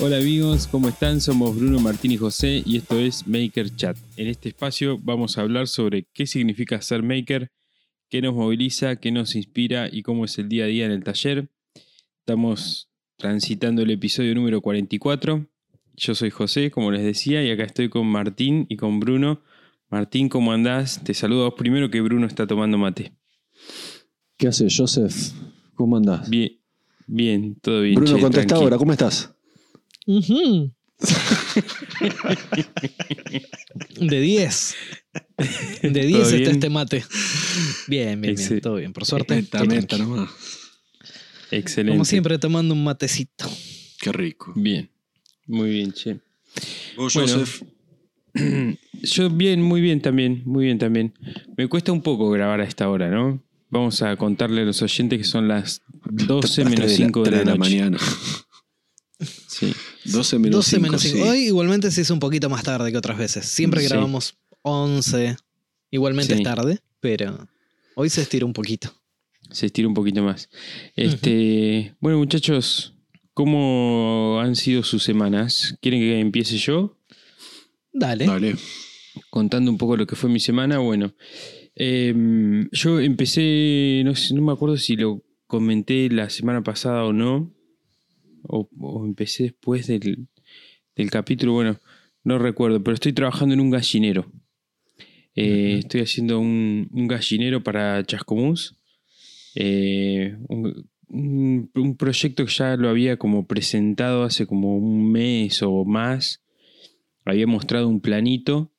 Hola amigos, ¿cómo están? Somos Bruno, Martín y José y esto es Maker Chat. En este espacio vamos a hablar sobre qué significa ser maker, qué nos moviliza, qué nos inspira y cómo es el día a día en el taller. Estamos transitando el episodio número 44. Yo soy José, como les decía, y acá estoy con Martín y con Bruno. Martín, ¿cómo andás? Te saludo a vos primero que Bruno está tomando mate. ¿Qué haces, Joseph? ¿Cómo andás? Bien, bien, todo bien. Bruno, che, contesta ahora, ¿cómo estás? Ujú. De 10. De 10 ¿Todo está este mate. Bien, bien, Excel- bien. Todo bien, por suerte. Nomás. Excelente. Como siempre, tomando un matecito. Qué rico. Bien, muy bien, che. ¿Vos, Bueno. Joseph? Yo bien, muy bien también, muy bien también. Me cuesta un poco grabar a esta hora, ¿no? Vamos a contarle a los oyentes que son las 12 Las menos tres 5 de la, de la noche. mañana. Sí. 12 menos 12 5. menos 5. Hoy igualmente se hizo un poquito más tarde que otras veces. Siempre Sí. grabamos 11. Igualmente Sí. es tarde, pero hoy se estiró un poquito. Se estira un poquito más. Este, Bueno, muchachos, ¿cómo han sido sus semanas? ¿Quieren que empiece yo? Dale. Dale. contando un poco lo que fue mi semana, bueno, em, yo empecé, no, sé, no me acuerdo si lo comenté la semana pasada o no, o, o empecé después del, del capítulo, bueno, no recuerdo, pero estoy trabajando en un gallinero. Eh. Estoy haciendo un, un gallinero para Chascomús. Eh, un, un- un proyecto que ya lo había como presentado hace como un mes o más. Había mostrado un planito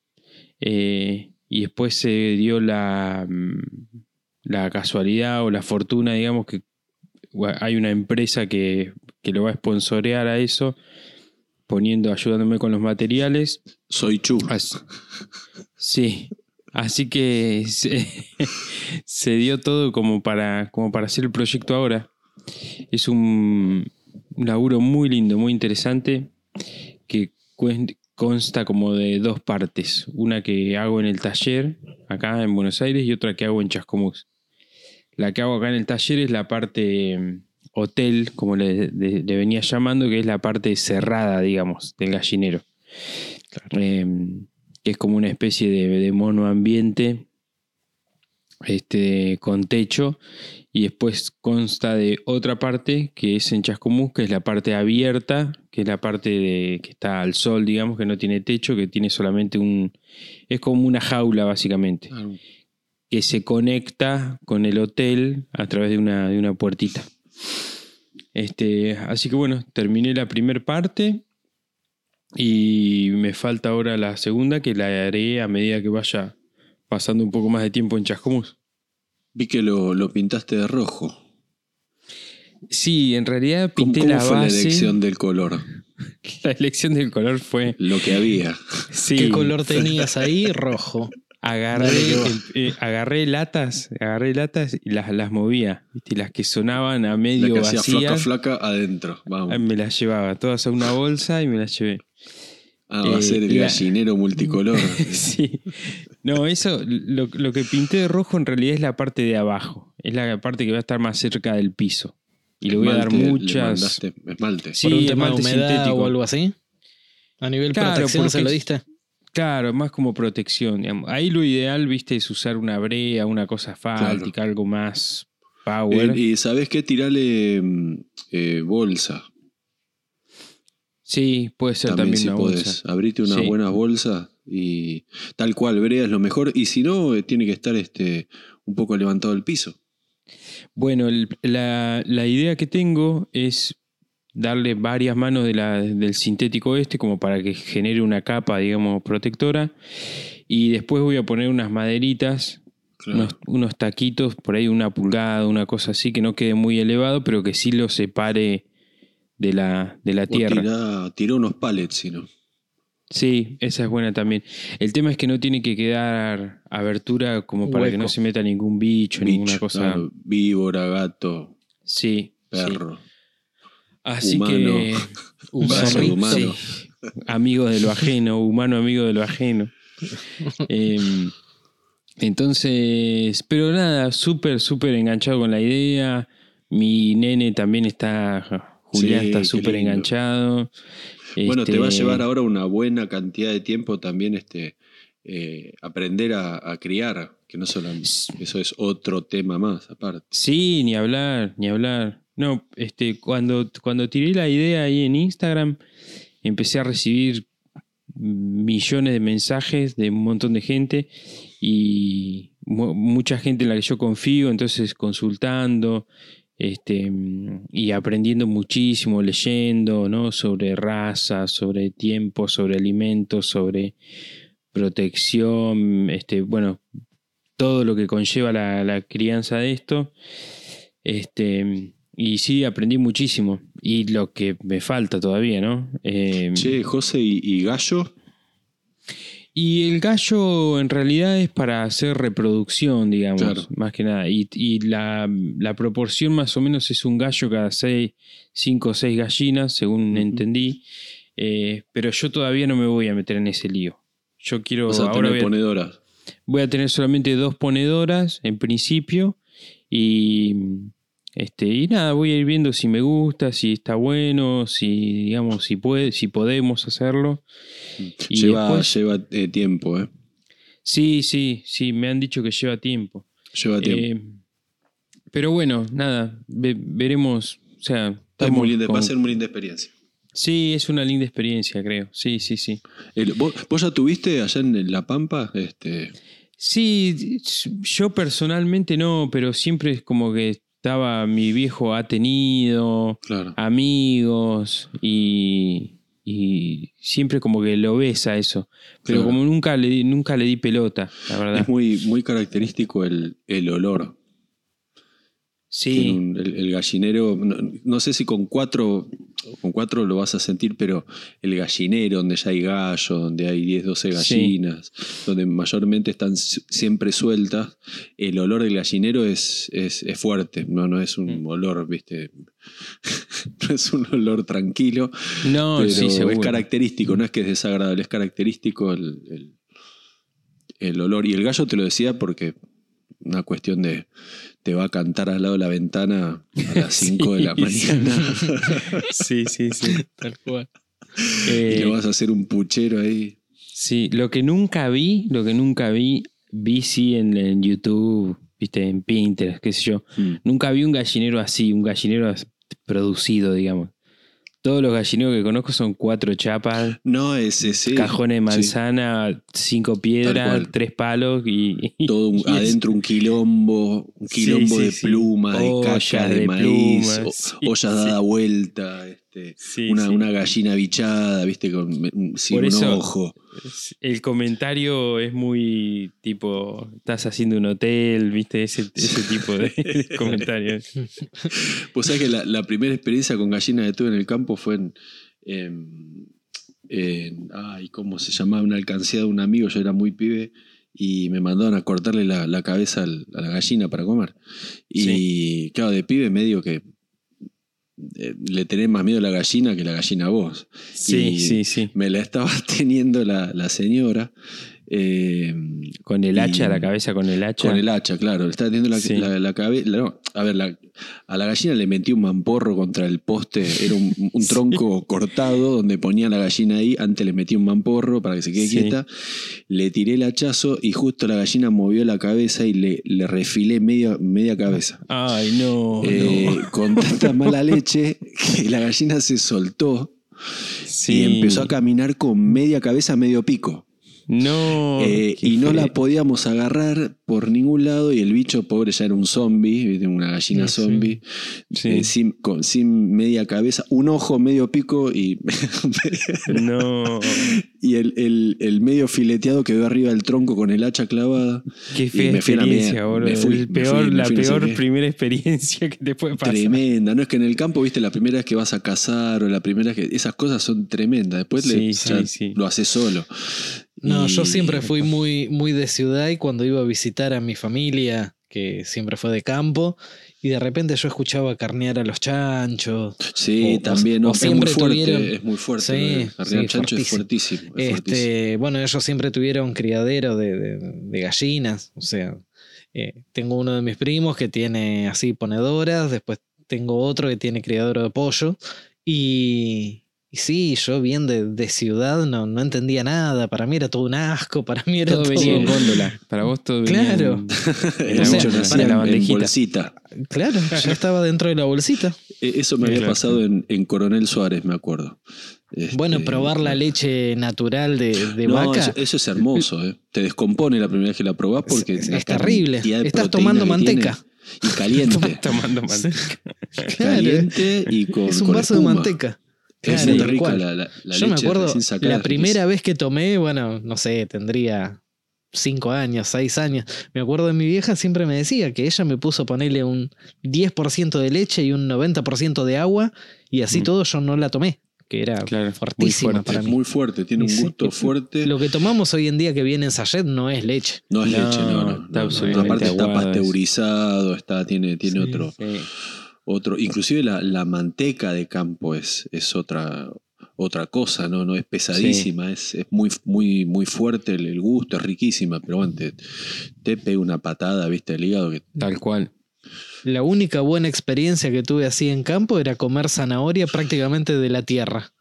eh, y después se dio la, mm, la casualidad o la fortuna, digamos, que hay una empresa que, que lo va a sponsorear a eso, poniendo, ayudándome con los materiales. Soy Chu. Así- sí, así que se, se dio todo como para, como para hacer el proyecto ahora. Es un, laburo muy lindo, muy interesante, que consta como de dos partes. Una que hago en el taller, acá en Buenos Aires, y otra que hago en Chascomús. La que hago acá en el taller es la parte hotel, como le, de- le venía llamando, que es la parte cerrada, digamos, del gallinero. Eh, que es como una especie de, de mono ambiente este, con techo. Y después consta de otra parte que es en Chascomús, que es la parte abierta, que es la parte de, que está al sol, digamos, que no tiene techo, que tiene solamente un. Es como una jaula, básicamente que se conecta con el hotel a través de una, de una puertita. Este, así que bueno, terminé la primera parte y me falta ahora la segunda que la haré a medida que vaya pasando un poco más de tiempo en Chascomús. Vi que lo, lo pintaste de rojo. Sí, en realidad ¿Cómo, pinté cómo la fue base. la elección del color? La elección del color fue. Lo que había. Sí, ¿Qué color tenías ahí? Rojo. Agarré, el- eh, agarré latas, agarré latas y las, las movía. ¿viste? Y las que sonaban a La medio que hacía flaca, vacías. flaca adentro. Vamos. Ah, Me las llevaba todas a una bolsa y me las llevé. Ah, va a eh, ser el la- gallinero multicolor. sí. No, eso, lo, lo que pinté de rojo en realidad es la parte de abajo. Es la parte que va a estar más cerca del piso. Y le voy a dar le muchas. esmalte. Sí, ¿Por un tema de esmalte humedad sintético. o algo así? ¿A nivel Claro, protección se lo diste? Claro, más como protección. digamos. Ahí lo ideal, viste, es usar una brea, una cosa asfáltica, algo más power. Eh, y ¿sabes qué? Tirale mm, eh, bolsa. sí, puede ser También, también, si una podés. bolsa. Abrite unas Sí. buenas bolsas y tal cual, brea es lo mejor. Y si no, eh, tiene que estar este, un poco levantado el piso. Bueno, el- la, la idea que tengo es darle varias manos de la- del sintético este como para que genere una capa, digamos, protectora. Y después voy a poner unas maderitas, Claro. unos, unos taquitos, por ahí una pulgada, una cosa así, que no quede muy elevado, pero que sí lo separe de la, de la O tierra. tirá- tirá unos pallets, si no. Sí, esa es buena también. El tema es que no tiene que quedar abertura como para que no se meta ningún bicho, Bicho, ninguna cosa. claro, víbora, gato, Sí, sí. Así Humano. que. Zorrito, humano. sí. Amigo de lo ajeno, humano amigo de lo ajeno. Em, entonces, pero nada, súper, súper enganchado con la idea. Mi nene también está Julián Sí, está súper enganchado. Bueno, te va a Este, llevar ahora una buena cantidad de tiempo también este, eh, aprender a, a criar, que no solo eso es otro tema más aparte. Sí, ni hablar, ni hablar. No, este, cuando, cuando tiré la idea ahí en Instagram, empecé a recibir millones de mensajes de un montón de gente y mu- mucha gente en la que yo confío, entonces consultando este, y aprendiendo muchísimo, leyendo ¿no? sobre raza, sobre tiempo, sobre alimentos, sobre protección, este, bueno, todo lo que conlleva la, la crianza de esto. Este, y sí, aprendí muchísimo. Y lo que me falta todavía, ¿no? Eh, Che, José y, y Gallo, y el gallo en realidad es para hacer reproducción, digamos, Claro. más que nada. Y, y la, la proporción más o menos es un gallo cada seis, cinco o seis gallinas, según entendí. Eh, pero yo todavía no me voy a meter en ese lío. Yo quiero. vas a ahora tener voy a- ponedoras. Voy a tener solamente dos ponedoras en principio y este y nada, voy a ir viendo si me gusta, si está bueno, si digamos si puede, si podemos hacerlo. Y lleva después- lleva eh, tiempo, ¿eh? Sí, sí, sí, me han dicho que lleva tiempo. Lleva tiempo. Eh, pero bueno, nada, ve- veremos, o sea, Es estamos muy linda, va a ser muy linda experiencia. Sí, es una linda experiencia, creo. Sí, sí, sí. El- ¿vos, vos ya tuviste allá en La Pampa? Este, Sí, yo personalmente no, pero siempre es como que estaba, mi viejo ha tenido claro. amigos y, y siempre como que lo ves a eso. Pero Claro. como nunca le, di, nunca le di pelota, la verdad. Es muy, muy característico el, el olor. Sí, un- el, el gallinero, no, no sé si con cuatro, con cuatro lo vas a sentir, pero el gallinero, donde ya hay gallo, donde hay 10, 12 gallinas, donde mayormente están si- siempre sueltas, el olor del gallinero es, es, es fuerte, no, no es un Mm. olor, viste, no es un olor tranquilo, no, pero sí, es característico, no es que es desagradable, es característico el, el- el olor. Y el gallo te lo decía porque una cuestión de te va a cantar al lado de la ventana a las 5 de la mañana Sí, sí, sí. Tal cual. y Eh, le vas a hacer un puchero ahí. Sí, lo que nunca vi, lo que nunca vi, vi sí en, en YouTube, viste, en Pinterest, qué sé yo. Mm. Nunca vi un gallinero así, un gallinero producido, digamos. Todos los gallineros que conozco son cuatro chapas, No, ese sí. cajones de sí. manzana, cinco piedras, tres palos y. Todo un- y es- adentro un quilombo, un quilombo sí, de sí. plumas, de Ollas caca, de, de maíz, plumas, o- ollas dada vuelta, este, una, una gallina bichada, viste, con sin un eso- ojo. El comentario es muy tipo, estás haciendo un hotel, viste, ese, ese tipo de, de comentarios. Pues sabés que la, la primera experiencia con gallinas que tuve en el campo fue en, en- en- ay, ¿cómo se llamaba? Una alcancía de un amigo, yo era muy pibe, y me mandaron a cortarle la, la cabeza al- a la gallina para comer. Y claro, de pibe medio que le tenés más miedo a la gallina que la gallina a vos. Sí, Y sí, sí. Me la estaba teniendo la, la señora. Eh, Con el hacha, y- la cabeza con el hacha. con el hacha, claro. Le estaba teniendo la, Sí. la, cabeza. a ver, la- a la gallina le metí un mamporro contra el poste. Era un, un Sí. tronco cortado donde ponía la gallina ahí. Antes le metí un mamporro para que se quede Sí. quieta. Le tiré el hachazo y justo la gallina movió la cabeza y le, le refilé media, media cabeza. Ay, no. Eh, no. Con tanta mala leche que la gallina se soltó y empezó a caminar con media cabeza, medio pico. No. Eh, y no la podíamos agarrar por ningún lado y el bicho pobre ya era un zombie, una gallina Sí. zombie, Sí. eh, sin, con- sin media cabeza, un ojo medio pico y, No. y el, el- el medio fileteado quedó arriba del tronco con el hacha clavada. Qué fea experiencia, boludo. Me fui, El me peor, fui, la fui, no sé peor primera experiencia que te puede pasar. Tremenda, no es que en el campo, viste, la primera vez que vas a cazar o la primera vez que. Esas cosas son tremendas. Después le- ya lo haces solo. No, yo siempre fui muy, muy de ciudad y cuando iba a visitar a mi familia, que siempre fue de campo, y de repente yo escuchaba carnear a los chanchos. Sí, o- también, o es muy siempre fuerte, tuvieron- es muy fuerte. Sí, Carnear sí, chancho es fuertísimo. fuertísimo. es fuertísimo. Este, bueno, ellos siempre tuvieron criadero de, de- de gallinas, o sea, eh, tengo uno de mis primos que tiene así ponedoras, después tengo otro que tiene criadero de pollo, Y, y sí, yo bien de, de ciudad no, no entendía nada. Para mí era todo un asco, para mí era Todo todo. venía en góndola. Para vos todo venía Claro. en- Era O sea, mucho para la en- en bandejita. bolsita. Claro, ya estaba dentro de la bolsita. Eh, Eso me había Claro. pasado en, en Coronel Suárez, me acuerdo. Este, Bueno, probar la leche natural de, de no, vaca. Eso, eso es hermoso, ¿eh? Te descompone la primera vez que la probás porque Es- terrible. Estás tomando manteca. Y caliente. Tomando manteca. Claro, caliente y con. es un con vaso espuma. de manteca. Es muy rica la, la, la Yo me acuerdo, recién sacada, la primera vez que tomé, bueno, no sé, tendría cinco años, seis años. Me acuerdo de mi vieja siempre me decía que ella me puso a ponerle un 10% de leche y un 90% de agua y así Mm. todo yo no la tomé, que era Claro, muy fuertísima fuerte, para Es mí. muy fuerte, tiene un sí, gusto fuerte. Lo que tomamos hoy en día que viene en sachet no es leche. No es No, leche, no, no. está no, no. Aparte está pasteurizado, está, tiene, tiene Sí. otro, Sí. Otro. Inclusive la, la manteca de campo es, es otra, otra cosa, ¿no? No es pesadísima, es, es muy, muy, muy fuerte el, el gusto, es riquísima, pero bueno, te, te pega una patada, viste, el hígado que Tal cual. La única buena experiencia que tuve así en campo era comer zanahoria prácticamente de la tierra.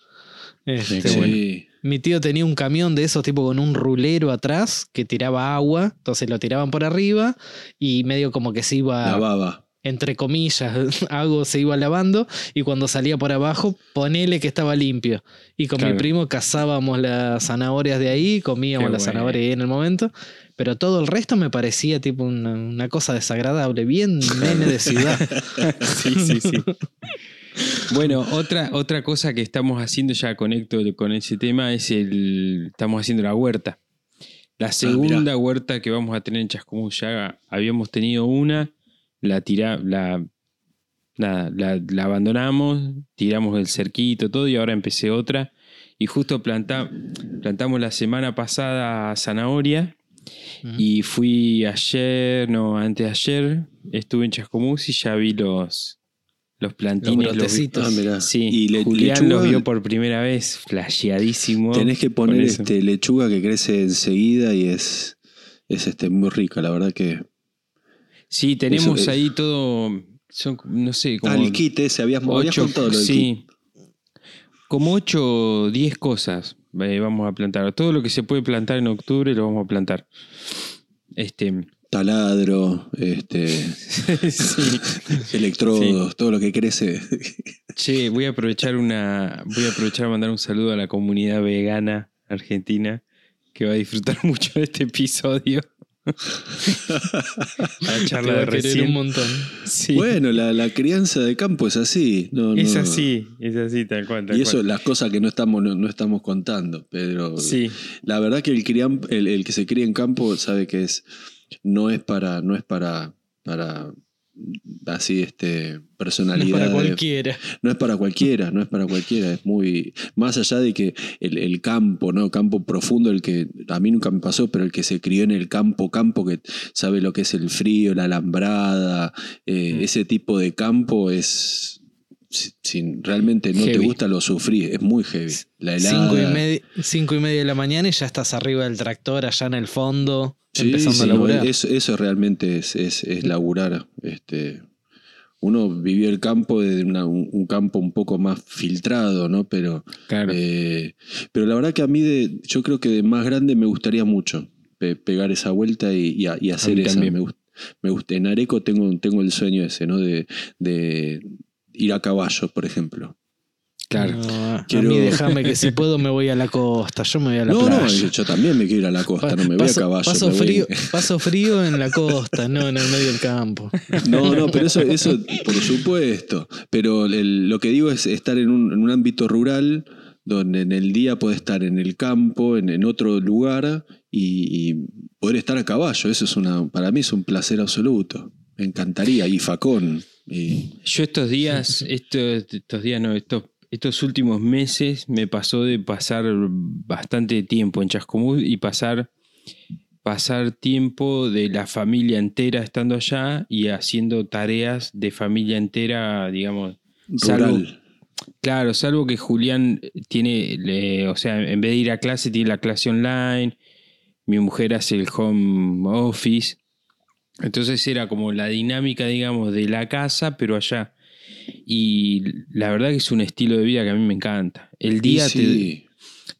Este, bueno. sí. Mi tío tenía un camión de esos tipo con un rulero atrás que tiraba agua, entonces lo tiraban por arriba y medio como que se iba, la baba. Entre comillas, algo se iba lavando y cuando salía por abajo, ponele que estaba limpio. Y con Claro. mi primo cazábamos las zanahorias de ahí, comíamos Qué las bueno. zanahorias ahí en el momento, pero todo el resto me parecía tipo una, una cosa desagradable, bien nene de ciudad. sí, sí, sí. Bueno, otra, otra cosa que estamos haciendo, ya conecto con ese tema, es el. Estamos haciendo la huerta. La segunda huerta que vamos a tener en Chascomús, ya habíamos tenido una, la tira, la, nada, la, la abandonamos, tiramos el cerquito, todo, y ahora empecé otra. Y justo planta, plantamos la semana pasada zanahoria. Y fui ayer, no, antes de ayer, estuve en Chascomús y ya vi los, los plantines. Los los. Ah, mirá. Sí, y le- Julián lechuga, los vio por primera vez, flasheadísimo. tenés que poner este, lechuga que crece enseguida y es, es este, muy rica, la verdad que. Sí, tenemos es- ahí todo, son, no sé, como ah, el kit ese, habías, habías ocho, contado lo del kit. sí, como 8 o 10 cosas eh, vamos a plantar. Todo lo que se puede plantar en octubre lo vamos a plantar. Este, Taladro, este, sí. electrodos, todo lo que crece. Che, voy a aprovechar una. Voy a aprovechar a mandar un saludo a la comunidad vegana argentina que va a disfrutar mucho de este episodio. la charla de recién. un montón. Sí. Bueno, la, la crianza de campo es así. No, es no- así, es así, tal cual. tal Y eso, cual. las cosas que no estamos, no, no estamos contando. Pero Sí, la verdad que el, crian- el, el que se cría en campo sabe que es. No es para. No es para. para así este No es personalidad para cualquiera. no es para cualquiera no es para cualquiera. Es muy más allá de que el, el campo no campo profundo el que a mí nunca me pasó pero el que se crió en el campo campo que sabe lo que es el frío la alambrada eh, Mm. ese tipo de campo es si, si realmente no te gusta lo sufrís es muy heavy. La helada Cinco y, media, cinco y media de la mañana y ya estás arriba del tractor allá en el fondo, Sí, empezando sí, a laburar. eso, eso realmente es, es, es laburar. Este, uno vivió el campo una- un, un campo un poco más filtrado, ¿no? Pero, claro. eh, pero la verdad que a mí, de, yo creo que de más grande me gustaría mucho pe- pegar esa vuelta y, y a- y hacer también. Me, gust- me gusta. En Areco tengo, tengo el sueño ese, ¿no? De, de ir a caballo, por ejemplo. Claro. No, a Quiero- mí déjame que si puedo me voy a la costa, yo me voy a la No, playa. no, yo también me quiero ir a la costa, no me voy paso, a caballo. paso voy- frío, paso frío en la costa, no en el medio del campo. No, no, pero eso, eso por supuesto. Pero el- lo que digo es estar en un, en un ámbito rural donde en el día puede estar en el campo, en, en otro lugar y, y poder estar a caballo. Eso es una, para mí es un placer absoluto. Me encantaría. Y facón. Y, Yo estos días, estos, estos días no, estos, estos últimos meses me pasó de pasar bastante tiempo en Chascomús y pasar, pasar tiempo de la familia entera estando allá y haciendo tareas de familia entera, digamos. Salvo-. Claro, salvo que Julián tiene, o sea, en vez de ir a clase, tiene la clase online, mi mujer hace el home office, entonces era como la dinámica, digamos, de la casa, pero allá. Y la verdad que es un estilo de vida que a mí me encanta. El día te,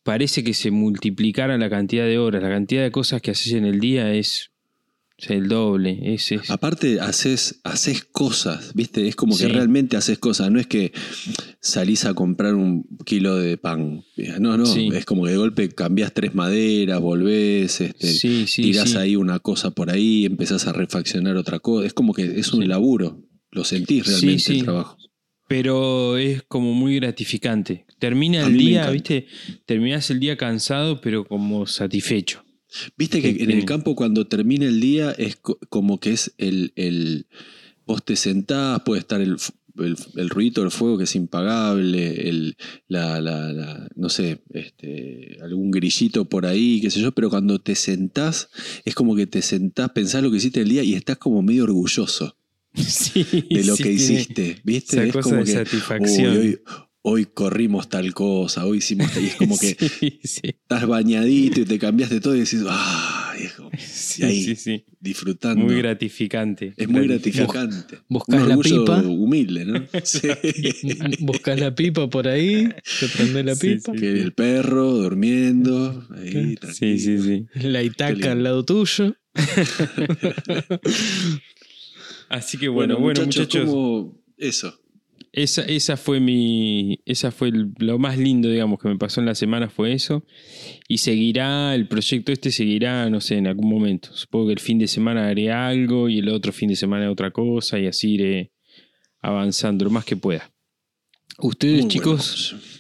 parece que se multiplicara la cantidad de horas, la cantidad de cosas que haces en el día es, es el doble. Es, es- Aparte, haces, haces cosas, ¿viste? Es como que realmente haces cosas. No es que salís a comprar un kilo de pan. No, no. Sí. Es como que de golpe cambiás tres maderas, volvés, este, sí, tirás ahí una cosa por ahí, empezás a refaccionar otra cosa. Es como que es un laburo. Lo sentís realmente Sí, sí. el trabajo. Pero es como muy gratificante. Termina el día. ¿viste? Terminás el día cansado, pero como satisfecho. Viste que Que en el te- campo cuando termina el día es co- como que es el, el... Vos te sentás, puede estar el, el ruido del fuego que es impagable, el, la, la- la- no sé, este, algún grillito por ahí, qué sé yo, pero cuando te sentás es como que te sentás, pensás lo que hiciste el día y estás como medio orgulloso Sí, de lo sí, que hiciste, ¿viste? Esa es cosa como de que satisfacción. "Uy, hoy, hoy corrimos tal cosa, hoy hicimos tal... Y es como que Sí, sí, estás bañadito y te cambiaste todo y decís, como- sí, ahí, sí, sí. disfrutando. Muy gratificante. es muy gratificante. Buscás Un la pipa. humilde, ¿no? Sí. Buscas la pipa por ahí, te prende la Sí, pipa, el perro durmiendo, ahí, Sí, tranquilo. sí, sí. la itaca al lado tuyo. Así que bueno, bueno, muchachos, ¿cómo- Eso. esa, esa fue mi. Esa fue el- lo más lindo, digamos, que me pasó en la semana fue eso. Y seguirá, el proyecto este seguirá, no sé, en algún momento. Supongo que el fin de semana haré algo y el otro fin de semana otra cosa y así iré avanzando lo más que pueda. Ustedes, Muy chicos, bueno.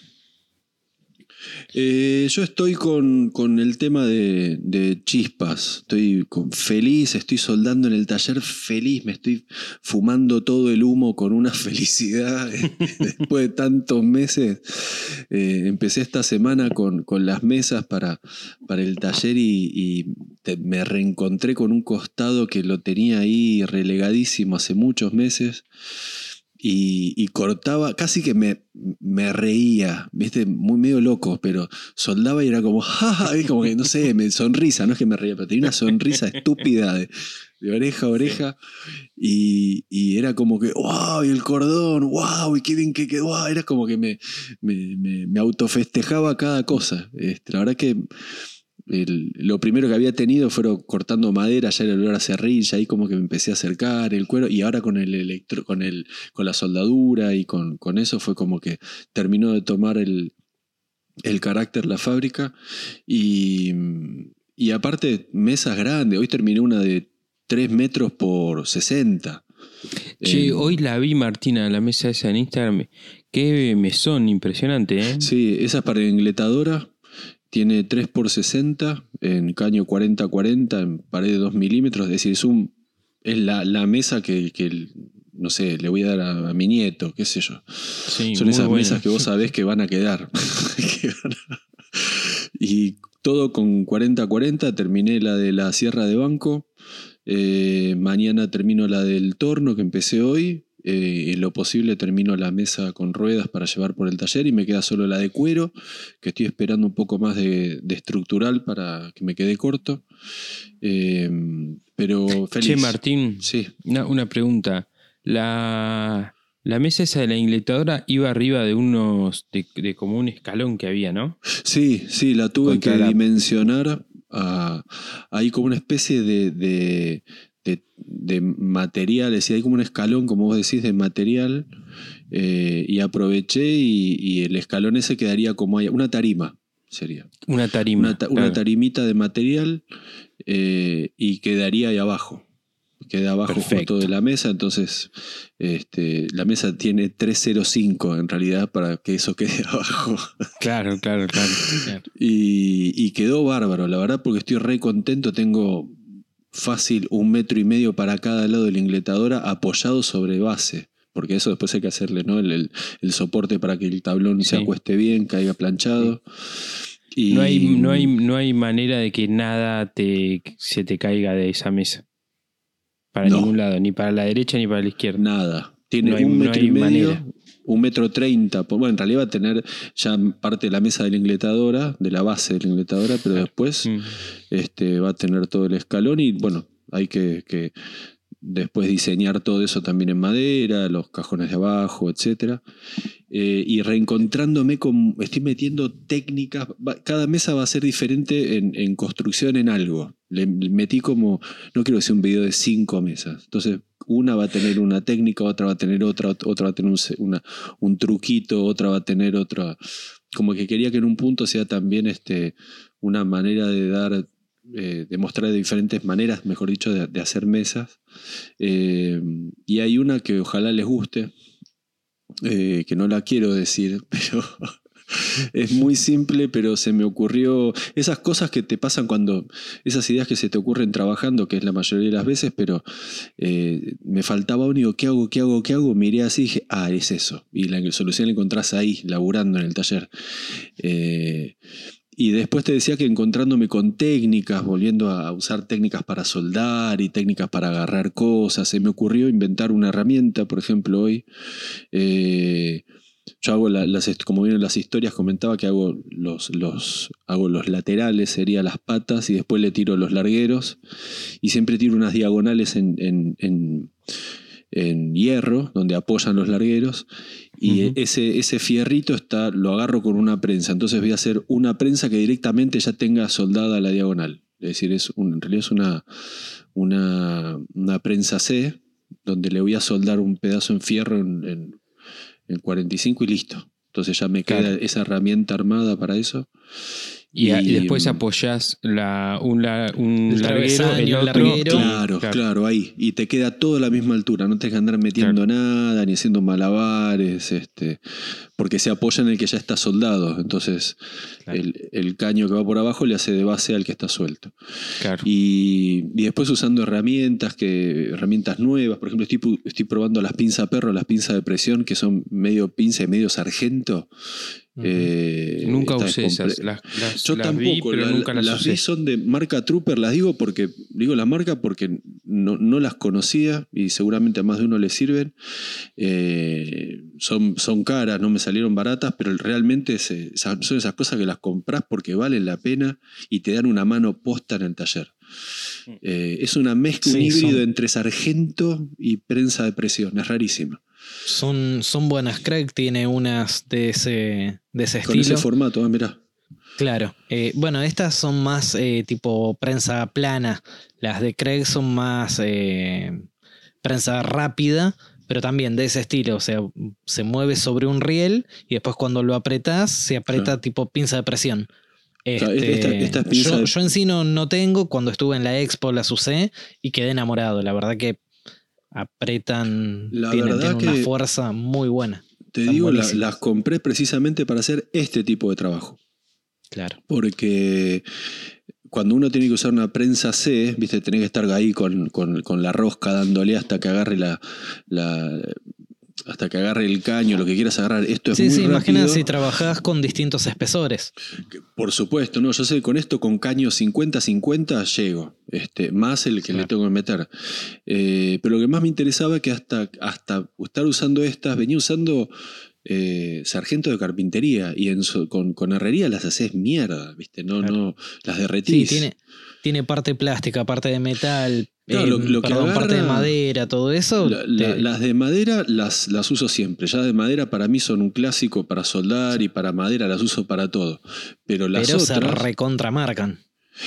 Eh, yo estoy con, con el tema de, chispas. Estoy feliz, estoy soldando en el taller feliz, me estoy fumando todo el humo con una felicidad. Después de tantos meses, eh, empecé esta semana con, con las mesas para, para el taller y, me reencontré con un costado que lo tenía ahí relegadísimo hace muchos meses y, y cortaba, casi que me, me reía, viste, muy medio loco, pero soldaba y era como, jaja, y como que no sé, me sonrisa, no es que me reía, pero tenía una sonrisa estúpida de, de oreja a oreja y, y era como que, wow, y el cordón, wow, y qué bien que quedó, wow, era como que me, me, me, me autofestejaba cada cosa. Este, la verdad que el- lo primero que había tenido fueron cortando madera, ya era el olor a cerrilla, ahí como que me empecé a acercar el cuero, y ahora con el electro, con el, con la soldadura y con, con eso fue como que terminó de tomar el, el carácter la fábrica. Y, y aparte, mesas grandes. Hoy terminé una de 3 metros por 60. che, Eh, hoy la vi, Martina, la mesa esa en Instagram. Qué mesón impresionante, ¿eh? Sí, esa es para engletadora. Tiene 3 por 60 en caño 40-40 en pared de 2 milímetros. Es decir, es, un, es la, la mesa que, que no sé, le voy a dar a, a mi nieto, qué sé yo. Sí, Son esas buena. mesas que vos sabés que van a quedar. Y todo con 40-40. Terminé la de la Sierra de Banco. Eh, mañana termino la del torno que empecé hoy. Eh, en lo posible termino la mesa con ruedas para llevar por el taller y me queda solo la de cuero, que estoy esperando un poco más de, de estructural para que me quede corto. Eh, pero feliz. Che, Martín, Sí. una, una pregunta. La, la mesa esa de la ingletadora iba arriba de unos. de, de como un escalón que había, ¿no? Sí, sí, la tuve Contra que la- dimensionar a, hay como una especie de, de, de, de materiales, y hay como un escalón, como vos decís, de material, eh, y aproveché y, y el escalón ese quedaría como ahí, una tarima sería. Una tarima. Una, ta- una claro. tarimita de material eh, y quedaría ahí abajo. Queda abajo Perfecto. de la mesa, entonces este, la mesa tiene 305 en realidad para que eso quede abajo. Claro, claro, claro. Y, y quedó bárbaro, la verdad, porque estoy re contento. Tengo fácil un metro y medio para cada lado de la ingletadora apoyado sobre base. Porque eso después hay que hacerle ¿no? el, el- el soporte para que el tablón se acueste bien, caiga planchado. Y No hay, no, hay, no hay manera de que nada te, se te caiga de esa mesa. Para No. ningún lado, ni para la derecha ni para la izquierda. nada. Tiene No hay- un metro y medio, manera. Un metro treinta. Bueno, en realidad va a tener ya parte de la mesa de la ingletadora, de la base de la ingletadora, pero después Mm. este, va a tener todo el escalón y bueno, hay que, que después diseñar todo eso también en madera, los cajones de abajo, etc. Eh, y reencontrándome con, estoy metiendo técnicas, cada mesa va a ser diferente en, en construcción en algo. Le metí como, no quiero que sea un video de cinco mesas. Entonces, una va a tener una técnica, otra va a tener otra, ot- otra va a tener un, truquito, otra va a tener otra. Como que quería que en un punto sea también este, una manera de dar, eh, de mostrar de diferentes maneras, mejor dicho, de, de hacer mesas. Eh, y hay una que ojalá les guste, eh, que no la quiero decir, pero es muy simple, pero se me ocurrió esas cosas que te pasan cuando, esas ideas que se te ocurren trabajando, que es la mayoría de las veces, pero eh, me faltaba un digo, ¿qué hago? ¿Qué hago? ¿Qué hago? Miré así y dije, ah, es eso. Y la solución la encontrás ahí, laburando en el taller. Eh, y después te decía que encontrándome con técnicas, volviendo a usar técnicas para soldar y técnicas para agarrar cosas, se me ocurrió inventar una herramienta, por ejemplo, hoy. Eh, yo hago la- las, como vienen las historias, comentaba que hago los, los, hago los laterales, sería las patas, y después le tiro los largueros. Y siempre tiro unas diagonales en, en- en- en hierro, donde apoyan los largueros. Y ese, ese fierrito está, lo agarro con una prensa. Entonces voy a hacer una prensa que directamente ya tenga soldada la diagonal. Es decir, es un- en realidad es una, una, una prensa C, donde le voy a soldar un pedazo en fierro en, en- en 45 y listo. Entonces ya me queda Claro. esa herramienta armada para eso. Y, después mm, apoyás la, un, la- un El larguero, el otro. larguero. Claro, claro, ahí. Y te queda todo a la misma altura. No tienes que andar metiendo nada, ni haciendo malabares, este, porque se apoya en el que ya está soldado. Entonces, Claro. el, el caño que va por abajo le hace de base al que está suelto. Claro. Y, y después usando herramientas, que, herramientas nuevas. Por ejemplo, estoy, estoy probando las pinzas perro, las pinzas de presión, que son medio pinza y medio sargento. Eh, nunca usé esas. Las, las- yo las tampoco, vi, pero la- nunca las, las usé. vi son de marca Trooper, las digo porque digo la marca porque no, no las conocía y seguramente a más de uno le sirven. Eh, son, son caras, no me salieron baratas, pero realmente se- son esas cosas que las compras porque valen la pena y te dan una mano posta en el taller. Eh, es una mezcla, un Sí, híbrido son- entre sargento y prensa de presión, es rarísima. Son, son buenas. Craig tiene unas de ese, de ese Con estilo. ese formato, ah, mirá. Claro. Eh, bueno, estas son más eh, tipo prensa plana. Las de Craig son más eh, prensa rápida, pero también de ese estilo. O sea, se mueve sobre un riel y después cuando lo apretás, se aprieta Claro. tipo pinza de presión. Este, esta- esta es pinza yo, de- yo en sí no, no tengo. Cuando estuve en la expo las usé y quedé enamorado. La verdad que apretan. La tienen verdad tienen una fuerza muy buena. Te Están digo, la- las compré precisamente para hacer este tipo de trabajo. Claro. Porque cuando uno tiene que usar una prensa C, viste, tenés que estar ahí con, con- con la rosca dándole hasta que agarre la, la- hasta que agarre el caño, lo que quieras agarrar. Esto es Sí, muy sí, rápido. imagina si trabajás con distintos espesores. Por supuesto, no, yo sé, con esto, con caño 50-50 llego, este, más el que le Claro. tengo que meter. Eh, pero lo que más me interesaba es que hasta, hasta estar usando estas, venía usando eh, sargento de carpintería y en su- con, con herrería las haces mierda, ¿viste? No, Claro. no, las Sí, derretís. tiene, tiene parte plástica, parte de metal, Claro, eh, lo- lo que parte de madera, todo eso. La- la- te- las de madera las, las uso siempre. Ya de madera para mí son un clásico para soldar y para madera las uso para todo. Pero las pero se otras. recontramarcan.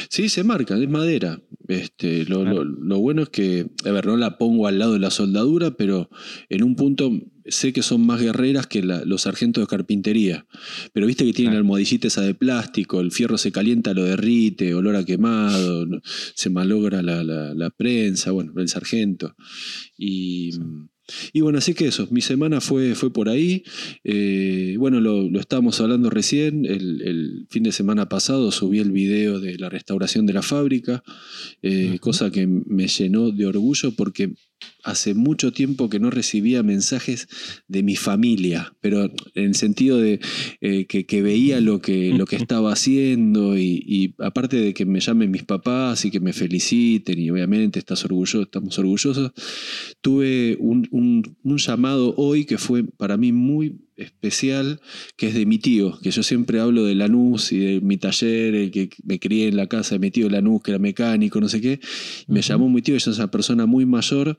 Sí, se marcan, es madera. Este, lo, Claro. lo- lo bueno es que, a ver, no la pongo al lado de la soldadura, pero en un punto sé que son más guerreras que la- los sargentos de carpintería. Pero viste que tienen Claro. la almohadillita esa de plástico, el fierro se calienta, lo derrite, olor a quemado, se malogra la, la- la prensa, bueno, el sargento. Y, y bueno, así que eso, mi semana fue, fue por ahí. Eh, bueno, lo, lo estábamos hablando recién, el, el fin de semana pasado subí el video de la restauración de la fábrica, eh, cosa que me llenó de orgullo porque hace mucho tiempo que no recibía mensajes de mi familia, pero en el sentido de eh, que, veía lo que, lo que estaba haciendo y, aparte de que me llamen mis papás y que me feliciten y obviamente estás orgulloso, estamos orgullosos, tuve un, un llamado hoy que fue para mí muy especial que es de mi tío, que yo siempre hablo de Lanús y de mi taller, el que me crié en la casa de mi tío Lanús, que era mecánico, no sé qué. Me llamó mi tío, ella es una persona muy mayor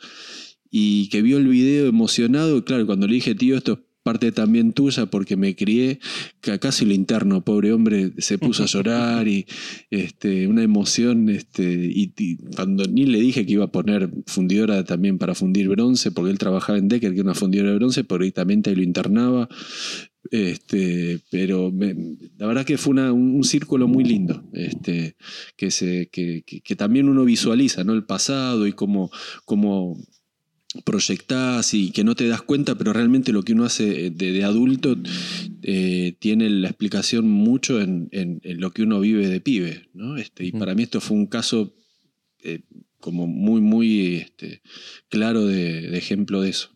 y que vio el video emocionado. Y claro, cuando le dije, tío, esto es parte también tuya porque me crié, que casi lo interno, pobre hombre, se puso a llorar y este, una emoción, este, y, cuando ni le dije que iba a poner fundidora también para fundir bronce, porque él trabajaba en Decker, que era una fundidora de bronce, pero directamente lo internaba. Este, pero la verdad que fue un, círculo muy lindo, este, que, se, que, que, también uno visualiza ¿no? el pasado y cómo, cómo proyectás y que no te das cuenta, pero realmente lo que uno hace de, adulto eh, tiene la explicación mucho en, lo que uno vive de pibe. ¿no? Este, y para mí esto fue un caso eh, como muy, muy este, claro de, ejemplo de eso.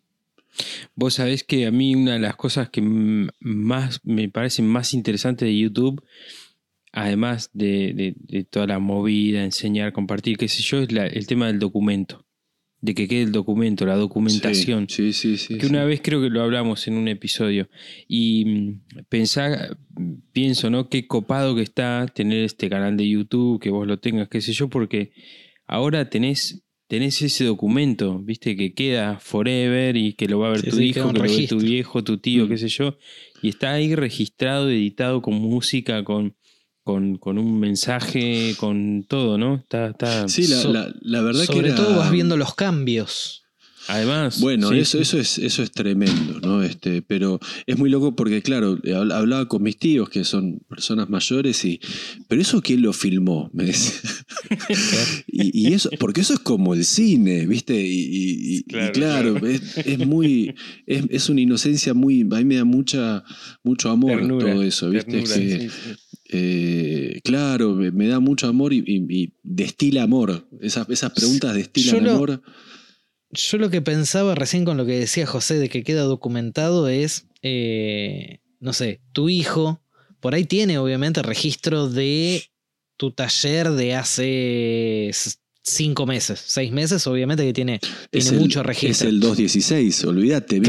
Vos sabés que a mí una de las cosas que más me parecen más interesantes de YouTube, además de, toda la movida, enseñar, compartir, qué sé yo, es el tema del documento de que quede el documento, la documentación. Sí, sí, sí. que una vez creo que lo hablamos en un episodio. Y mm, pensar, pienso, ¿no? Qué copado que está tener este canal de YouTube, que vos lo tengas, qué sé yo, porque ahora tenés, tenés ese documento, viste, que queda forever y que lo va a ver tu hijo, que lo ve tu viejo, tu tío, mm. qué sé yo. Y está ahí registrado, editado con música, con con, un mensaje, con todo, ¿no? Está, está sí, la, la, verdad que. Sobre todo vas viendo los cambios. Además. Bueno, eso, eso, es, eso es tremendo, ¿no? Este, pero es muy loco porque, claro, hablaba con mis tíos, que son personas mayores, y. Pero eso quién lo filmó, me dice. y, eso, porque eso es como el cine, ¿viste? Y, claro, Es, muy. Es, una inocencia muy. A mí me da mucha, mucho amor todo eso, ¿viste? que, eh, claro, me, da mucho amor y, destila amor. Esas, esas preguntas destilan amor. Yo lo que pensaba recién con lo que decía José de que queda documentado es, eh, no sé, tu hijo, por ahí tiene obviamente registro de tu taller de hace cinco meses, seis meses, obviamente que tiene, mucho registro. Es el 216, olvídate.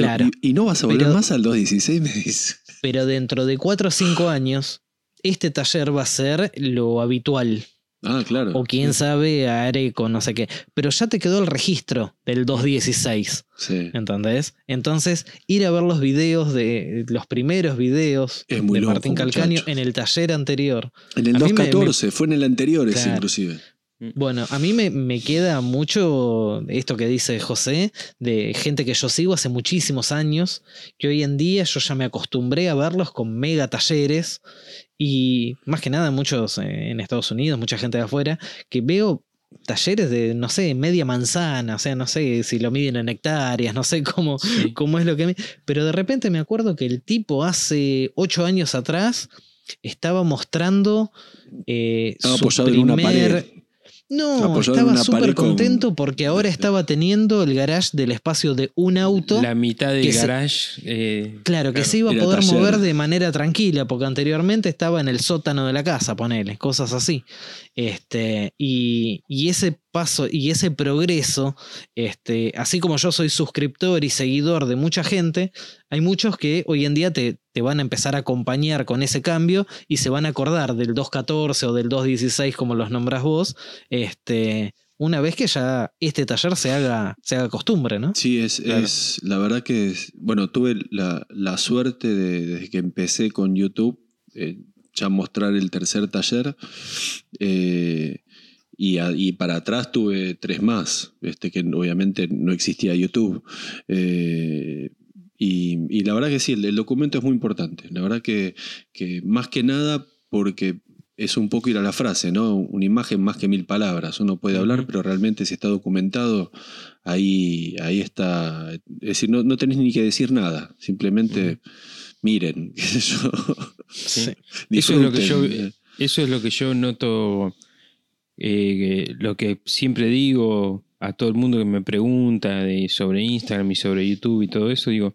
Y, no vas a volver más al 216, me dice. Pero dentro de cuatro o cinco años, este taller va a ser lo habitual. Ah, claro. O quién sabe, Areco, no sé qué. Pero ya te quedó el registro del 216. Sí. ¿Entendés? Entonces, ir a ver los videos de los primeros videos de Martín Calcaño en el taller anterior. En el 214, fue en el anterior ese inclusive. Mm. Bueno, a mí me, queda mucho esto que dice José, de gente que yo sigo hace muchísimos años, que hoy en día yo ya me acostumbré a verlos con mega talleres y más que nada muchos eh, en Estados Unidos, mucha gente de afuera, que veo talleres de, no sé, media manzana, o sea, no sé si lo miden en hectáreas, no sé cómo, cómo es lo que... Pero de repente me acuerdo que el tipo hace ocho años atrás estaba mostrando eh, su primer... No, estaba súper contento porque ahora estaba teniendo el garage del espacio de un auto. La mitad del garage. Eh, claro, que se iba a poder mover de manera tranquila, porque anteriormente estaba en el sótano de la casa, ponele, cosas así. Este, y, y ese paso y ese progreso, este, así como yo soy suscriptor y seguidor de mucha gente, hay muchos que hoy en día te, te, van a empezar a acompañar con ese cambio y se van a acordar del 2.14 o del 2.16 como los nombras vos, este, una vez que ya este taller se haga, se haga costumbre, ¿no? Sí, es, es la verdad que, bueno, tuve la, suerte de, desde que empecé con YouTube, eh, ya mostrar el tercer taller. Eh, y, para atrás tuve tres más, este, que obviamente no existía YouTube. Eh, y, la verdad que sí, el, documento es muy importante. La verdad que, más que nada porque es un poco ir a la frase, ¿no? Una imagen más que mil palabras. Uno puede hablar, pero realmente si está documentado, ahí, ahí está. Es decir, no, no tenés ni que decir nada. Simplemente miren. Eso, eso, es lo que yo, eso es lo que yo noto eh, lo que siempre digo a todo el mundo que me pregunta sobre Instagram y sobre YouTube y todo eso, digo,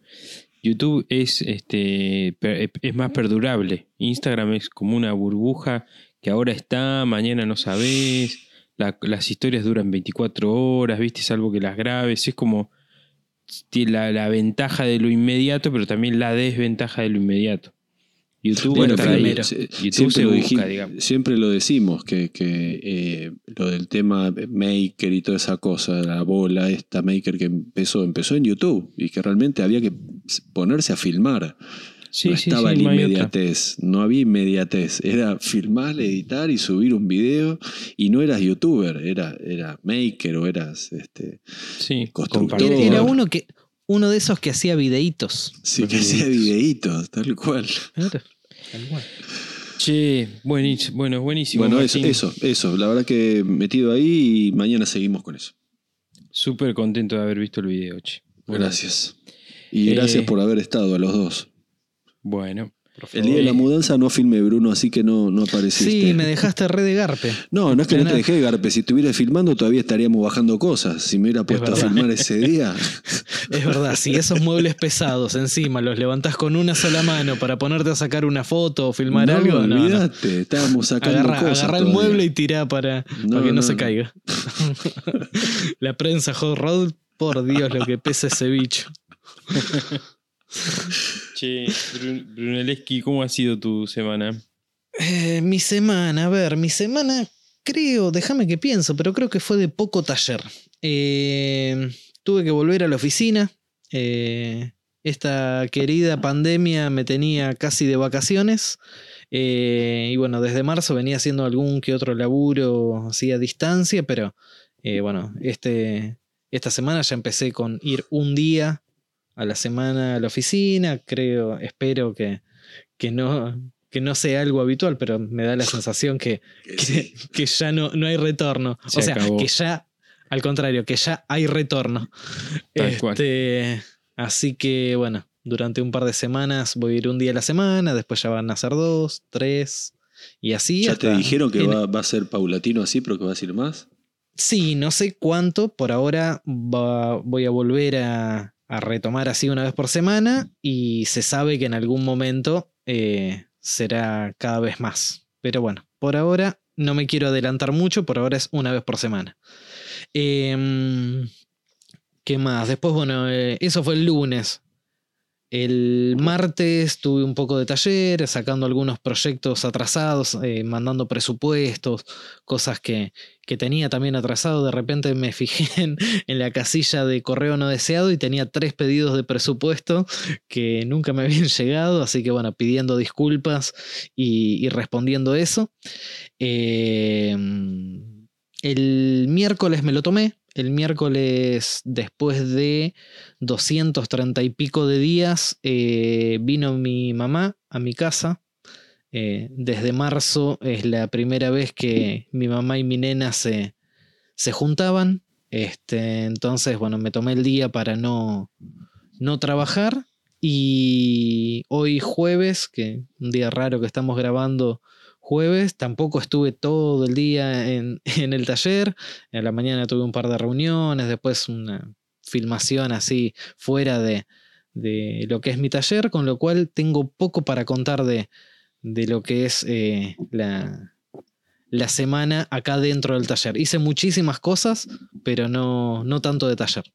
YouTube es, este, es más perdurable. Instagram es como una burbuja que ahora está, mañana no sabes. las historias duran 24 horas, ¿viste? Salvo que las grabes. Es como la, ventaja de lo inmediato, pero también la desventaja de lo inmediato. YouTube, bueno, siempre, lo siempre lo decimos, que, que eh, lo del tema Maker y toda esa cosa, la bola, esta Maker que empezó, empezó en YouTube y que realmente había que ponerse a filmar. no estaba en inmediatez, no había inmediatez. Era filmar, editar y subir un video. Y no eras youtuber, era, era maker o eras este, constructor. Era uno que, uno de esos que hacía videitos. Sí, que hacía videitos, tal cual. Che, buenísimo, bueno, buenísimo. Bueno, eso, eso, eso. La verdad que metido ahí y mañana seguimos con eso. Súper contento de haber visto el video, che. gracias. Y gracias eh, por haber estado a los dos. Bueno. El día de la mudanza no filmé, Bruno, así que no, no apareciste. Sí, me dejaste re de garpe. No, no es que no te dejé de garpe. Si estuviera filmando, todavía estaríamos bajando cosas. Si me hubiera puesto a filmar ese día. Es verdad, si esos muebles pesados encima los levantás con una sola mano para ponerte a sacar una foto o filmar algo, no. Olvídate, estábamos sacando agarra, cosas. Agarra el mueble y tirá para, para que no, se caiga. la prensa Hot Rod, por Dios, lo que pesa ese bicho. Che, Brunelleschi, ¿cómo ha sido tu semana? Eh, mi semana, a ver, mi semana creo, déjame que pienso, pero creo que fue de poco taller. Eh, tuve que volver a la oficina. Eh, esta querida pandemia me tenía casi de vacaciones. y bueno, desde marzo venía haciendo algún que otro laburo así a distancia, pero bueno, este, esta semana ya empecé con ir un día a la semana a la oficina. Creo, espero que, que, no, que no sea algo habitual, pero me da la sensación que, que, ya no, no hay retorno. o sea, que ya, al contrario, que ya hay retorno. este, así que bueno, durante un par de semanas voy a ir un día a la semana, después ya van a ser dos, tres. Y así. ¿Ya te dijeron que va, va, a ser paulatino así, pero que va a ser más? Sí, no sé cuánto. Por ahora voy a volver a, a retomar así una vez por semana y se sabe que en algún momento eh, será cada vez más. Pero bueno, por ahora no me quiero adelantar mucho, por ahora es una vez por semana. Em, ¿Qué más? Después, bueno, eh, eso fue el lunes. El martes tuve un poco de taller, sacando algunos proyectos atrasados, eh, mandando presupuestos, cosas que, tenía también atrasado. De repente me fijé en, la casilla de correo no deseado y tenía tres pedidos de presupuesto que nunca me habían llegado, así que bueno, pidiendo disculpas y, respondiendo eso. Em, el miércoles me lo tomé, el miércoles, después de 230 y pico de días, eh, vino mi mamá a mi casa. Eh, desde marzo es la primera vez que mi mamá y mi nena se, se juntaban. Este, entonces, bueno, me tomé el día para no, no trabajar. Y hoy jueves, que un día raro que estamos grabando jueves. Tampoco estuve todo el día en, el taller. En la mañana tuve un par de reuniones, después una filmación así fuera de, lo que es mi taller, con lo cual tengo poco para contar de, lo que es eh, la, semana acá dentro del taller. Hice muchísimas cosas, pero no, no tanto de taller.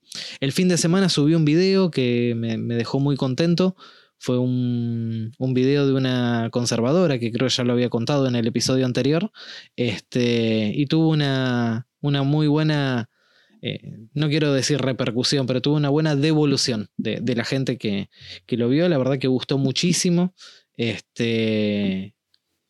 El fin de semana subí un video que me dejó muy contento fue un, un, video de una conservadora que creo ya lo había contado en el episodio anterior. Este, y tuvo una, una muy buena, eh, no quiero decir repercusión, pero tuvo una buena devolución de, la gente que, lo vio. La verdad que gustó muchísimo. Este,